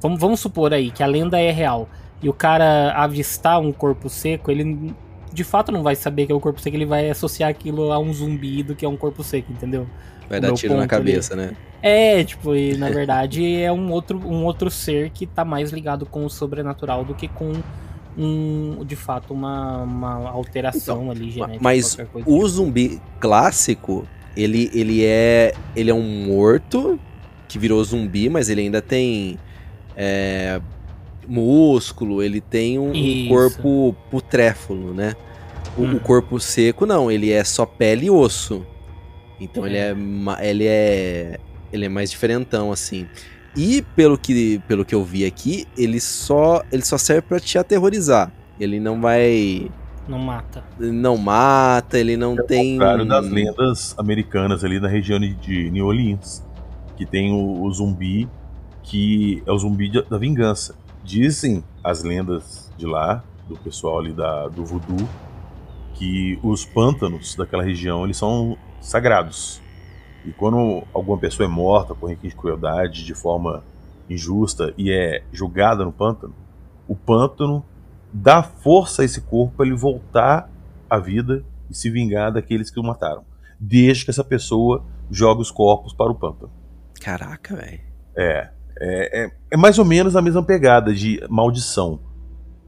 A: Vamos, vamos supor aí que a lenda é real e o cara avistar um corpo seco, ele de fato não vai saber que é o corpo seco, ele vai associar aquilo a um zumbi do que a um corpo seco, entendeu?
C: Vai
A: O
C: dar tiro na
A: ponto ali.
C: cabeça, né?
A: É, tipo, e na verdade é um outro, um outro ser que tá mais ligado com o sobrenatural do que com um, de fato, uma, uma alteração ali genética.
C: Mas o
A: tipo.
C: zumbi clássico, ele, ele é ele é um morto que virou zumbi, mas ele ainda tem é, músculo, ele tem um, um corpo putréfalo, né? O, o
A: Uhum.
C: corpo seco não, ele é só pele e osso. Então
A: É.
C: ele é ele é ele é mais diferentão assim. E pelo que pelo que eu vi aqui, ele só ele só serve pra te aterrorizar. Ele não vai
A: Não mata.
C: ele não mata, ele não tem.
B: Ao contrário das lendas americanas ali na região de- de New Orleans, que tem o, o zumbi que é o zumbi de- da vingança. Dizem as lendas de lá, do pessoal ali da, do voodoo, que os pântanos daquela região eles são sagrados. E quando alguma pessoa é morta por requinte de crueldade de forma injusta e é julgada no pântano, o pântano dá força a esse corpo para ele voltar à vida e se vingar daqueles que o mataram. Desde que essa pessoa jogue os corpos para o pântano.
C: Caraca, velho.
B: É, é, é, é mais ou menos a mesma pegada de maldição.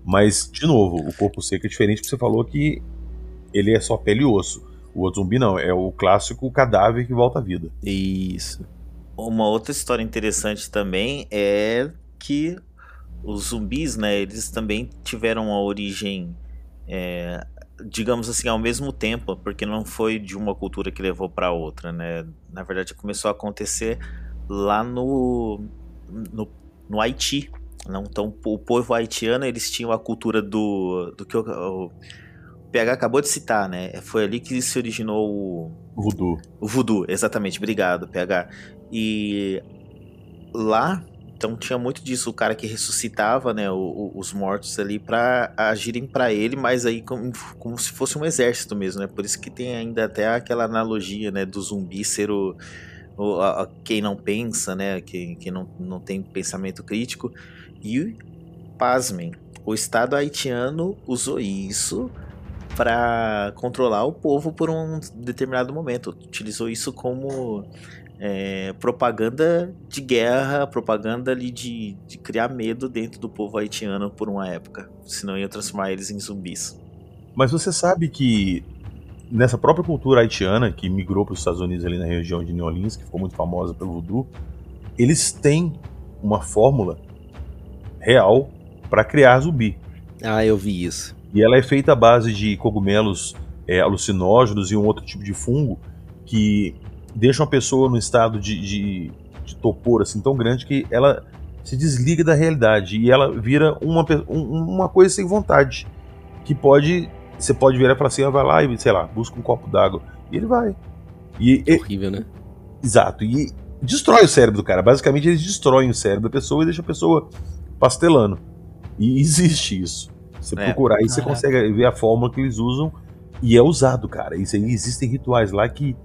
B: Mas, de novo, o corpo seco é diferente porque você falou que ele é só pele e osso. O outro zumbi não, é o clássico cadáver que volta à vida.
C: Isso.
D: Uma outra história interessante também é que os zumbis, né, eles também tiveram uma origem, é, digamos assim, ao mesmo tempo, porque não foi de uma cultura que levou para outra, né? Na verdade, começou a acontecer lá no, no, no Haiti. Não, então, o povo haitiano, eles tinham a cultura do, do que o PH acabou de citar, né? Foi ali que se originou o,
B: Voodoo.
D: o voodoo, exatamente. Obrigado, PH. E lá, então tinha muito disso, o cara que ressuscitava, né, o- o- os mortos ali pra agirem pra ele, mas aí como, como se fosse um exército mesmo, né? Por isso que tem ainda até aquela analogia, né, do zumbi ser o, o- a- a- quem não pensa, né, quem, quem não, não tem pensamento crítico. E pasmem, o Estado haitiano usou isso para controlar o povo por um determinado momento. Utilizou isso como é, propaganda de guerra, propaganda ali de, de criar medo dentro do povo haitiano por uma época. Senão ia transformar eles em zumbis.
B: Mas você sabe que nessa própria cultura haitiana, que migrou para os Estados Unidos ali na região de New Orleans, que ficou muito famosa pelo voodoo, eles têm uma fórmula real para criar zumbi.
C: Ah, eu vi isso.
B: E ela é feita à base de cogumelos é, alucinógenos e um outro tipo de fungo que deixa uma pessoa num estado de, de, de torpor assim tão grande que ela se desliga da realidade e ela vira uma, um- uma coisa sem vontade. Que pode. Você pode virar falar assim, ah, vai lá e, sei lá, busca um copo d'água. E ele vai. E, e-
C: Horrível, né?
B: Exato. E destrói o cérebro do cara. Basicamente, eles destroem o cérebro da pessoa e deixam a pessoa pastelando. E existe isso. Você
D: É.
B: procurar aí, você consegue ver a fórmula que eles usam. E é usado, cara. Isso aí, existem rituais lá que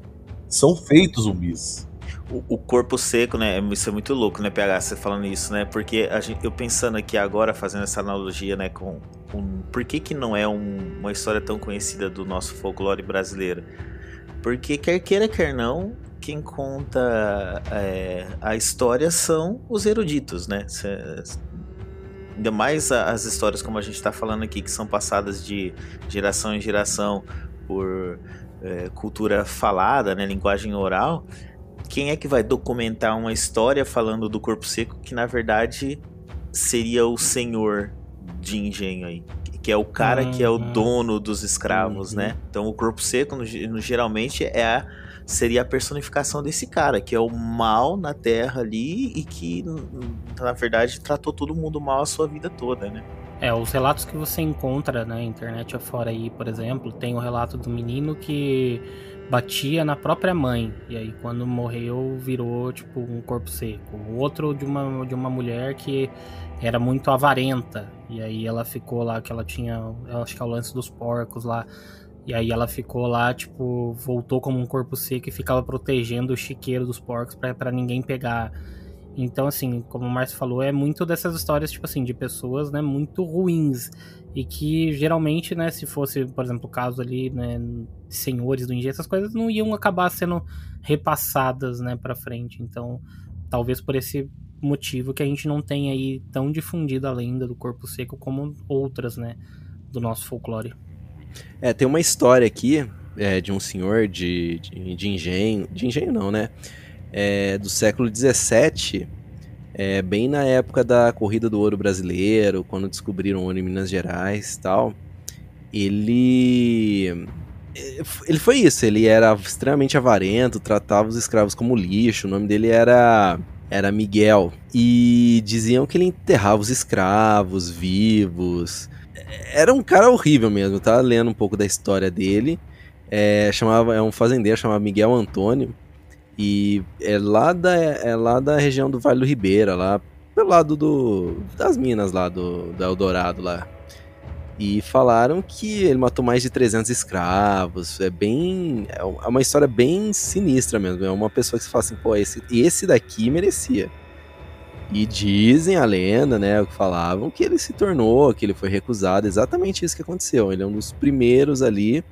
B: são feitos zumbis.
D: o, o corpo seco, né? Isso é muito louco, né, PH, você falando isso, né? Porque a gente, eu pensando aqui agora, fazendo essa analogia, né, com, com por que, que não é um, uma história tão conhecida do nosso folclore brasileiro? Porque quer queira, quer não, quem conta é, a história são os eruditos, né? Cê, ainda mais as histórias como a gente está falando aqui, que são passadas de geração em geração por é, cultura falada, né, linguagem oral, quem é que vai documentar uma história falando do corpo seco que na verdade seria o senhor de engenho aí? Que é o cara que é o uhum. dono dos escravos, né? Então o corpo seco no, no, geralmente é a, seria a personificação desse cara, que é o mal na terra ali e que na verdade tratou todo mundo mal a sua vida toda, né?
A: É, os relatos que você encontra na internet afora aí, por exemplo, tem o relato do menino que batia na própria mãe. E aí quando morreu virou tipo um corpo seco. O outro de uma, de uma mulher que era muito avarenta. E aí ela ficou lá, que ela tinha. Acho que é o lance dos porcos lá. E aí ela ficou lá, tipo, voltou como um corpo seco e ficava protegendo o chiqueiro dos porcos para ninguém pegar. Então, assim, como o Márcio falou, é muito dessas histórias, tipo assim, de pessoas, né, muito ruins. E que geralmente, né, se fosse, por exemplo, o caso ali, né, senhores do engenho, essas coisas não iam acabar sendo repassadas, né, pra frente. Então, talvez por esse motivo que a gente não tem aí tão difundida a lenda do corpo seco como outras, né, do nosso folclore.
C: É, tem uma história aqui é, de um senhor de, de, de engenho, de engenho não, né, é, do século 17, é, bem na época da corrida do ouro brasileiro, quando descobriram ouro em Minas Gerais e tal. Ele ele foi isso, ele era extremamente avarento, tratava os escravos como lixo, o nome dele era era Miguel. E diziam que ele enterrava os escravos vivos. Era um cara horrível mesmo, tá lendo um pouco da história dele. É, chamava, é um fazendeiro chamado Miguel Antônio. E é lá da, é lá da região do Vale do Ribeira, lá pelo lado do, das minas lá do, do Eldorado lá. E falaram que ele matou mais de 300 escravos. É bem. É uma história bem sinistra mesmo. É uma pessoa que se fala assim, pô, esse, esse daqui merecia. E dizem a lenda, né, o que falavam, que ele se tornou, que ele foi recusado. Exatamente isso que aconteceu. Ele é um dos primeiros ali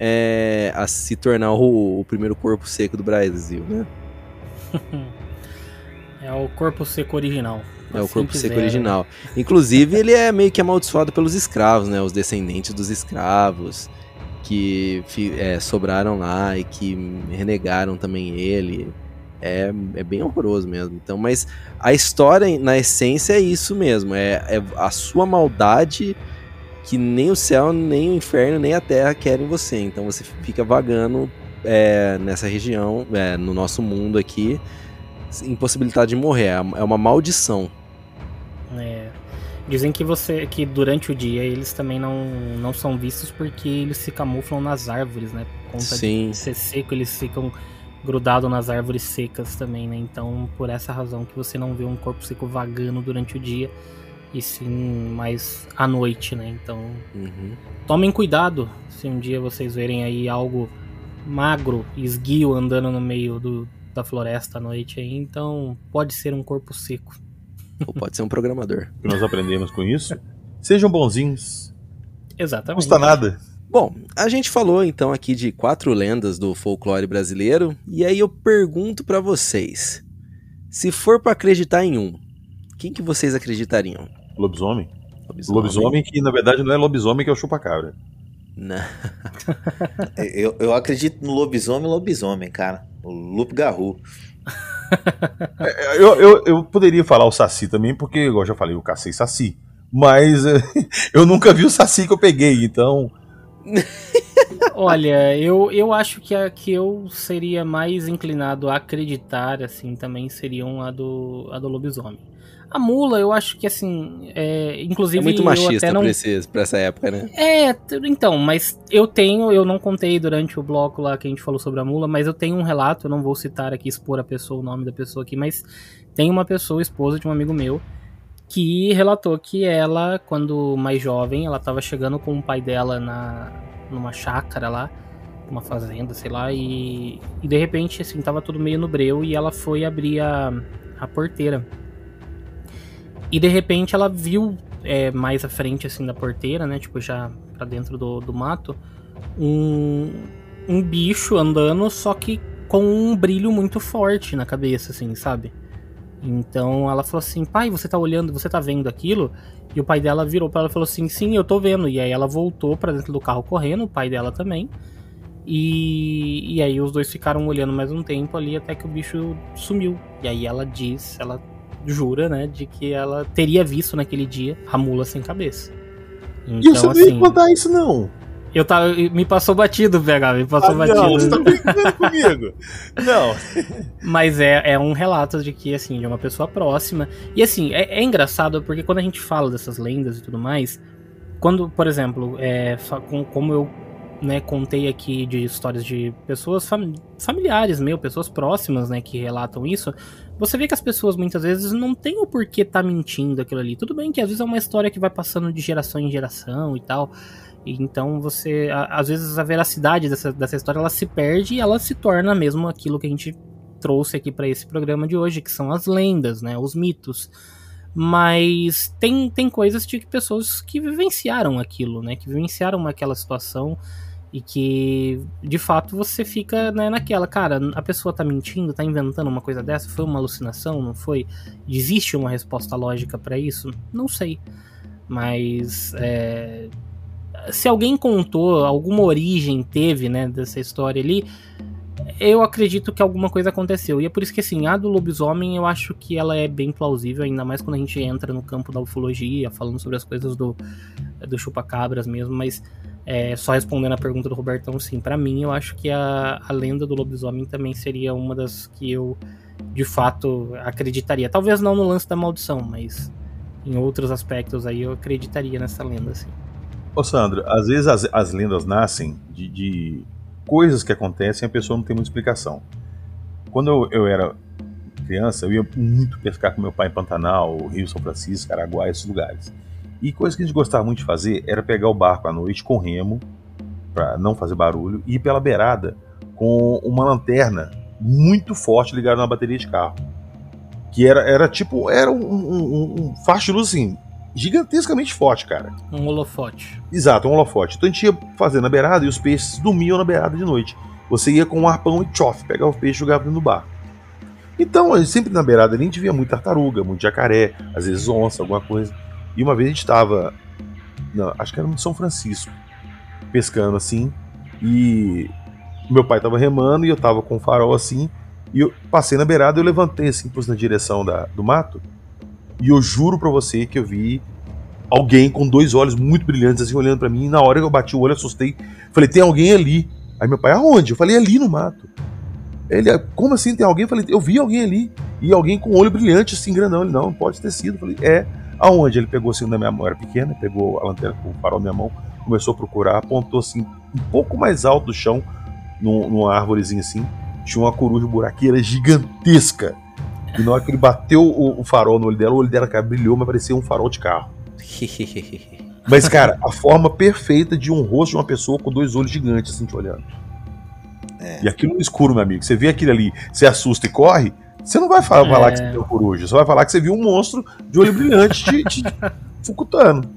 C: é, a se tornar o, o, primeiro corpo seco do Brasil, né?
A: é o corpo seco original.
C: É o corpo seco original. Inclusive, ele é meio que amaldiçoado pelos escravos, né? Os descendentes dos escravos que é, sobraram lá e que renegaram também ele. É, é bem horroroso mesmo. Então, mas a história, na essência, é isso mesmo. É, é a sua maldade que nem o céu, nem o inferno, nem a terra querem você. Então você fica vagando é, nessa região, é, no nosso mundo aqui, impossibilidade de morrer. É, é uma maldição.
A: É. Dizem que você que durante o dia eles também não, não são vistos porque eles se camuflam nas árvores, né? Por conta
C: Sim.
A: de ser seco, eles ficam grudados nas árvores secas também, né? Então, por essa razão que você não vê um corpo seco vagando durante o dia e sim mais à noite, né? Então,
C: uhum.
A: tomem cuidado se um dia vocês verem aí algo magro, esguio andando no meio do, da floresta à noite aí, então pode ser um corpo seco.
C: Ou pode ser um programador.
B: O que nós aprendemos com isso? Sejam bonzinhos.
A: Exatamente. Não
B: custa nada.
C: Bom, a gente falou então aqui de quatro lendas do folclore brasileiro, e aí eu pergunto para vocês: se for para acreditar em um, quem que vocês acreditariam?
B: Lobisomem? Lobisomem. Lobisomem que na verdade não é lobisomem que é o chupa-cabra.
C: Não.
D: eu, eu acredito no lobisomem lobisomem, cara. O Lupe Garru.
B: É, eu, eu, eu poderia falar o Saci também, porque, igual eu já falei, eu cacei Saci. Mas eu nunca vi o Saci que eu peguei, então.
A: Olha, eu, eu acho que a que eu seria mais inclinado a acreditar, assim, também seriam a do, a do lobisomem. A mula, eu acho que assim, é, inclusive. É
C: muito machista não... pra, esse, pra essa época, né?
A: É, então, mas eu tenho, eu não contei durante o bloco lá que a gente falou sobre a mula, mas eu tenho um relato, eu não vou citar aqui, expor a pessoa, o nome da pessoa aqui, mas tem uma pessoa, esposa de um amigo meu, que relatou que ela, quando mais jovem, ela tava chegando com o pai dela na, numa chácara lá, uma fazenda, sei lá, e, e de repente, assim, tava tudo meio no breu e ela foi abrir a, a porteira. E de repente ela viu é, mais à frente, assim, da porteira, né, tipo, já pra dentro do, do mato, um, um bicho andando, só que com um brilho muito forte na cabeça, assim, sabe? Então ela falou assim: pai, você tá olhando, você tá vendo aquilo? E o pai dela virou para ela e falou assim: sim, eu tô vendo. E aí ela voltou para dentro do carro correndo, o pai dela também. E, e aí os dois ficaram olhando mais um tempo ali até que o bicho sumiu. E aí ela diz, ela jura, né, de que ela teria visto naquele dia a mula sem cabeça.
B: Então, e você assim, não ia contar isso, não.
A: Eu tava, me passou batido, PH, me passou ah, batido. Não,
B: você tá brincando comigo. Não.
A: Mas é, é um relato de que, assim, de uma pessoa próxima. E assim, é, é engraçado porque quando a gente fala dessas lendas e tudo mais, quando, por exemplo, é, como eu né, contei aqui de histórias de pessoas fam familiares meu, pessoas próximas, né, que relatam isso, você vê que as pessoas muitas vezes não têm o porquê estar tá mentindo aquilo ali. Tudo bem que às vezes é uma história que vai passando de geração em geração e tal, então você, às vezes a veracidade dessa, dessa história ela se perde e ela se torna mesmo aquilo que a gente trouxe aqui para esse programa de hoje, que são as lendas, né, os mitos. Mas tem, tem coisas de pessoas que vivenciaram aquilo, né, que vivenciaram aquela situação e que de fato você fica né, naquela, cara, a pessoa tá mentindo, tá inventando uma coisa dessa, foi uma alucinação, não foi? Existe uma resposta lógica para isso? Não sei. Mas é, se alguém contou, alguma origem teve, né, dessa história ali, eu acredito que alguma coisa aconteceu. E é por isso que, assim, a do lobisomem eu acho que ela é bem plausível, ainda mais quando a gente entra no campo da ufologia, falando sobre as coisas do, do chupacabras mesmo. Mas, é, só respondendo a pergunta do Robertão, sim, para mim eu acho que a, a lenda do lobisomem também seria uma das que eu, de fato, acreditaria. Talvez não no lance da maldição, mas em outros aspectos aí eu acreditaria nessa lenda, assim.
B: Ô Sandro, às vezes as, as lendas nascem de, de, coisas que acontecem e a pessoa não tem muita explicação. Quando eu, eu, era criança, eu ia muito pescar com meu pai em Pantanal, Rio São Francisco, Araguá, esses lugares. E coisa que a gente gostava muito de fazer era pegar o barco à noite com remo, para não fazer barulho, e ir pela beirada com uma lanterna muito forte ligada na bateria de carro. Que era, era tipo, era um, um, um faixa de luz assim, gigantescamente forte, cara.
A: Um holofote.
B: Exato, um holofote. Então a gente ia fazendo na beirada e os peixes dormiam na beirada de noite. Você ia com um arpão e chof, pegava o peixe e jogava no bar. Então, sempre na beirada a gente via muita tartaruga, muito jacaré, às vezes onça, alguma coisa. E uma vez a gente estava, acho que era no São Francisco, pescando assim, e meu pai estava remando e eu estava com o farol assim, e eu passei na beirada, eu levantei assim, pus na direção da, do mato, e eu juro pra você que eu vi alguém com dois olhos muito brilhantes assim olhando para mim. E na hora que eu bati o olho, assustei. Falei, tem alguém ali. Aí meu pai, aonde? Eu falei, ali no mato. Ele, como assim tem alguém? Eu falei, eu vi alguém ali. E alguém com olho brilhante, assim, grandão. Ele, não, pode ter sido. Eu falei, é. Aonde? Ele pegou assim da minha mão, era pequena, pegou a lanterna com o farol na minha mão, começou a procurar, apontou assim, um pouco mais alto do chão, numa árvorezinha assim. Tinha uma coruja buraqueira gigantesca e na hora que ele bateu o, o farol no olho dela, o olho dela cara, brilhou, mas parecia um farol de carro. mas, cara, a forma perfeita de um rosto de uma pessoa com dois olhos gigantes assim te olhando. É. E aquilo no escuro, meu amigo. Você vê aquilo ali, você assusta e corre, você não vai falar, é. falar que você viu coruja, você vai falar que você viu um monstro de olho brilhante te, te fucutando.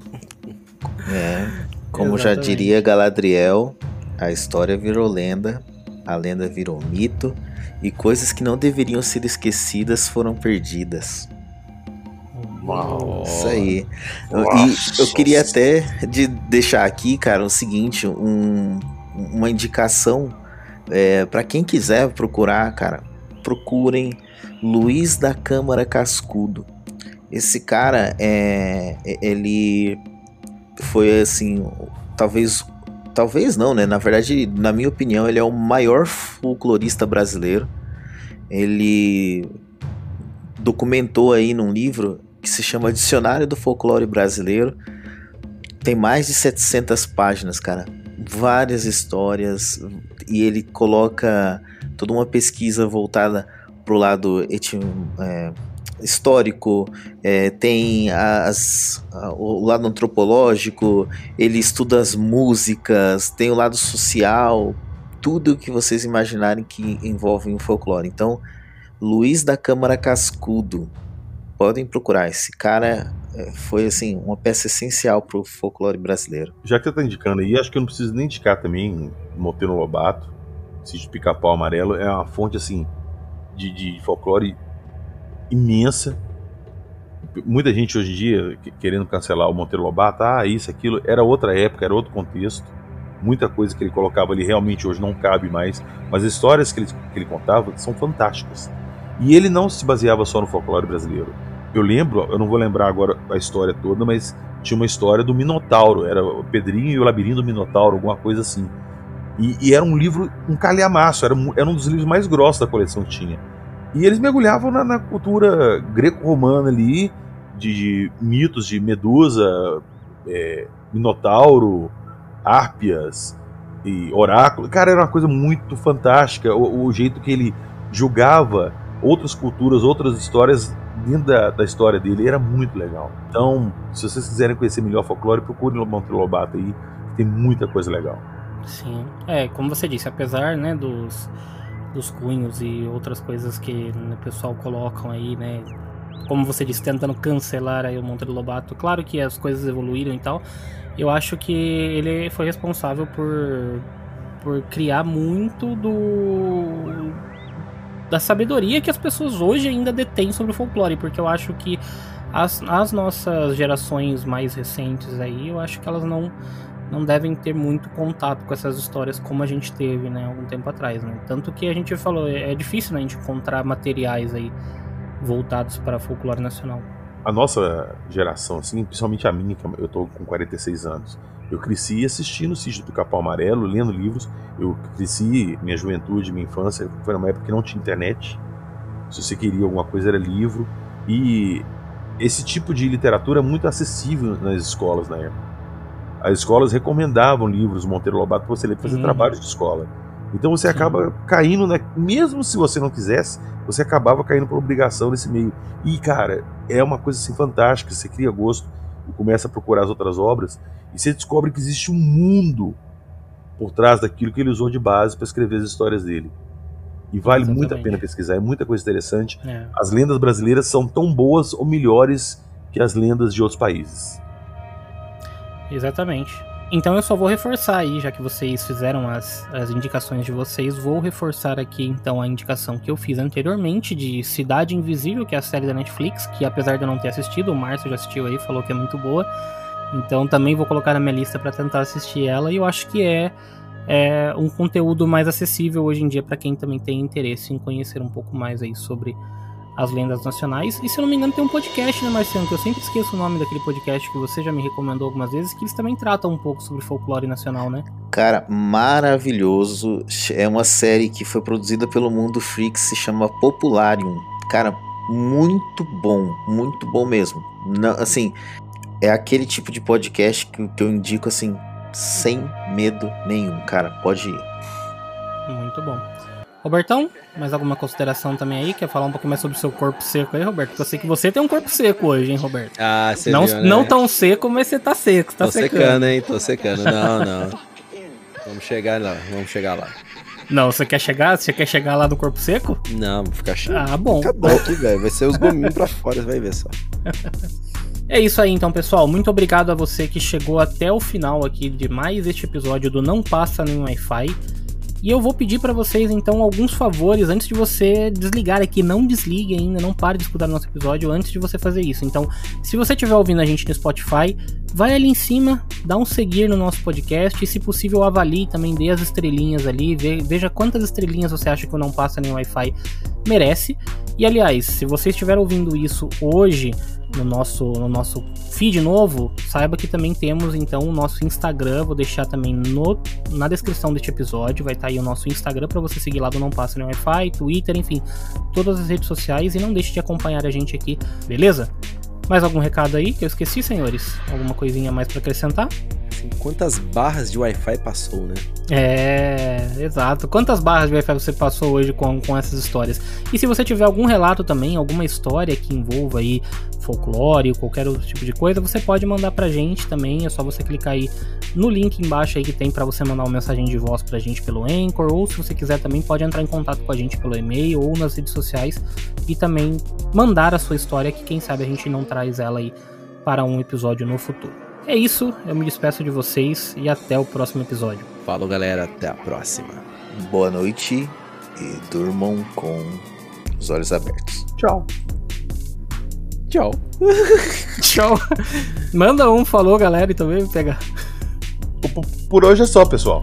D: É. Como Exatamente. já diria Galadriel, a história virou lenda, a lenda virou mito e coisas que não deveriam ser esquecidas foram perdidas.
B: Uau.
D: Isso aí. Nossa. E eu queria até de deixar aqui, cara, o seguinte, um, uma indicação é, para quem quiser procurar, cara, procurem Luiz da Câmara Cascudo. Esse cara é, ele foi assim, talvez talvez não, né? Na verdade, na minha opinião, ele é o maior folclorista brasileiro. Ele documentou aí num livro que se chama Dicionário do Folclore Brasileiro. Tem mais de 700 páginas, cara. Várias histórias e ele coloca toda uma pesquisa voltada pro lado etim, é, histórico, é, tem as, a, o lado antropológico, ele estuda as músicas, tem o lado social. tudo o que vocês imaginarem que envolve o folclore. Então, Luiz da Câmara Cascudo, podem procurar. Esse cara é, foi assim uma peça essencial para o folclore brasileiro.
B: Já que você está indicando aí, acho que eu não preciso nem indicar também Monteiro Lobato, Sítio Pica-Pau Amarelo, é uma fonte assim de, de folclore imensa. Muita gente hoje em dia querendo cancelar o Monteiro Lobato, ah, isso, aquilo, era outra época, era outro contexto. Muita coisa que ele colocava ali realmente hoje não cabe mais, mas as histórias que ele, que ele contava são fantásticas. E ele não se baseava só no folclore brasileiro. Eu lembro, eu não vou lembrar agora a história toda, mas tinha uma história do Minotauro, era o Pedrinho e o Labirinto do Minotauro, alguma coisa assim. E, e era um livro, um calhamaço, era, era um dos livros mais grossos da coleção que tinha. E eles mergulhavam na, na cultura greco-romana ali, de, de, mitos de Medusa, é, Minotauro, Árpias e Oráculo. Cara, era uma coisa muito fantástica. O, o jeito que ele julgava outras culturas, outras histórias dentro da, da, história dele era muito legal. Então, se vocês quiserem conhecer melhor folclore, procurem o Monteiro Lobato aí, tem muita coisa legal.
A: Sim, é, como você disse, apesar, né, dos, dos cunhos e outras coisas que o pessoal colocam aí, né, como você disse, tentando cancelar aí o Monteiro Lobato, claro que as coisas evoluíram e tal, eu acho que ele foi responsável por, por criar muito do da sabedoria que as pessoas hoje ainda detêm sobre o folclore, porque eu acho que as, as nossas gerações mais recentes aí, eu acho que elas não não devem ter muito contato com essas histórias como a gente teve, né, algum tempo atrás, né? Tanto que a gente falou, é, é difícil né, a gente encontrar materiais aí voltados para folclore nacional.
B: A nossa geração, assim, principalmente a minha, que eu tô com 46 anos, eu cresci assistindo o Sítio do Capão Amarelo, lendo livros. Eu cresci, minha juventude, minha infância, foi numa época que não tinha internet. Se você queria alguma coisa, era livro. E esse tipo de literatura é muito acessível nas escolas na época. As escolas recomendavam livros Monteiro Lobato para você ler, para fazer uhum. trabalho de escola. Então você Sim. acaba caindo, né? mesmo se você não quisesse, você acabava caindo por obrigação nesse meio. E, cara, é uma coisa assim fantástica, você cria gosto e começa a procurar as outras obras e você descobre que existe um mundo por trás daquilo que ele usou de base para escrever as histórias dele. E vale Exatamente. muito a pena pesquisar, é muita coisa interessante. É. As lendas brasileiras são tão boas ou melhores que as lendas de outros países.
A: Exatamente. Então eu só vou reforçar aí, já que vocês fizeram as, as indicações de vocês, vou reforçar aqui então a indicação que eu fiz anteriormente de Cidade Invisível, que é a série da Netflix, que apesar de eu não ter assistido, o Márcio já assistiu aí, falou que é muito boa. Então também vou colocar na minha lista para tentar assistir ela e eu acho que é, é um conteúdo mais acessível hoje em dia para quem também tem interesse em conhecer um pouco mais aí sobre as lendas nacionais. E se eu não me engano, tem um podcast, né, Marciano? Que eu sempre esqueço o nome daquele podcast que você já me recomendou algumas vezes, que eles também tratam um pouco sobre folclore nacional, né?
D: Cara, maravilhoso. É uma série que foi produzida pelo Mundo Freak, se chama Popularium. Cara, muito bom, muito bom mesmo. Não, assim, é aquele tipo de podcast que, que eu indico assim, sem medo nenhum, cara. Pode ir.
A: Muito bom. Robertão, mais alguma consideração também aí? Quer falar um pouquinho mais sobre o seu corpo seco aí, Roberto? Porque eu sei que você tem um corpo seco hoje, hein, Roberto?
C: Ah, você
A: não,
C: viu, né?
A: não tão seco, mas você tá seco, tá
C: Tô
A: secando.
C: secando, hein? Tô secando. Não, não. vamos chegar lá, vamos chegar lá.
A: Não, você quer chegar? Você quer chegar lá no corpo seco?
C: Não, vou ficar cheio.
A: Ah, bom.
C: Fica bom aqui, velho. Vai ser os gominhos pra fora, você vai ver só.
A: É isso aí então, pessoal. Muito obrigado a você que chegou até o final aqui de mais este episódio do Não Passa Nem Wi-Fi. E eu vou pedir para vocês então alguns favores antes de você desligar aqui. Não desligue ainda, não pare de escutar nosso episódio antes de você fazer isso. Então, se você estiver ouvindo a gente no Spotify, vai ali em cima, dá um seguir no nosso podcast e, se possível, avalie também, dê as estrelinhas ali, veja quantas estrelinhas você acha que o Não Passa Nem Wi-Fi merece. E aliás, se você estiver ouvindo isso hoje no nosso, no nosso feed novo, saiba que também temos então o nosso Instagram. Vou deixar também no, na descrição deste episódio. Vai estar tá aí o nosso Instagram para você seguir lá do Não Passa no Wi-Fi, Twitter, enfim, todas as redes sociais. E não deixe de acompanhar a gente aqui, beleza? Mais algum recado aí que eu esqueci, senhores? Alguma coisinha mais para acrescentar?
C: Quantas barras de Wi-Fi passou, né?
A: É, exato. Quantas barras de Wi-Fi você passou hoje com, com essas histórias? E se você tiver algum relato também, alguma história que envolva aí folclore, qualquer outro tipo de coisa, você pode mandar pra gente também. É só você clicar aí no link embaixo aí que tem para você mandar uma mensagem de voz pra gente pelo Anchor, ou se você quiser também pode entrar em contato com a gente pelo e-mail ou nas redes sociais e também mandar a sua história que quem sabe a gente não traz ela aí para um episódio no futuro. É isso, eu me despeço de vocês e até o próximo episódio.
C: Falou, galera, até a próxima.
D: Boa noite e durmam com os olhos abertos.
B: Tchau.
C: Tchau.
A: Tchau. Manda um, falou, galera, e também pega.
B: Por hoje é só, pessoal.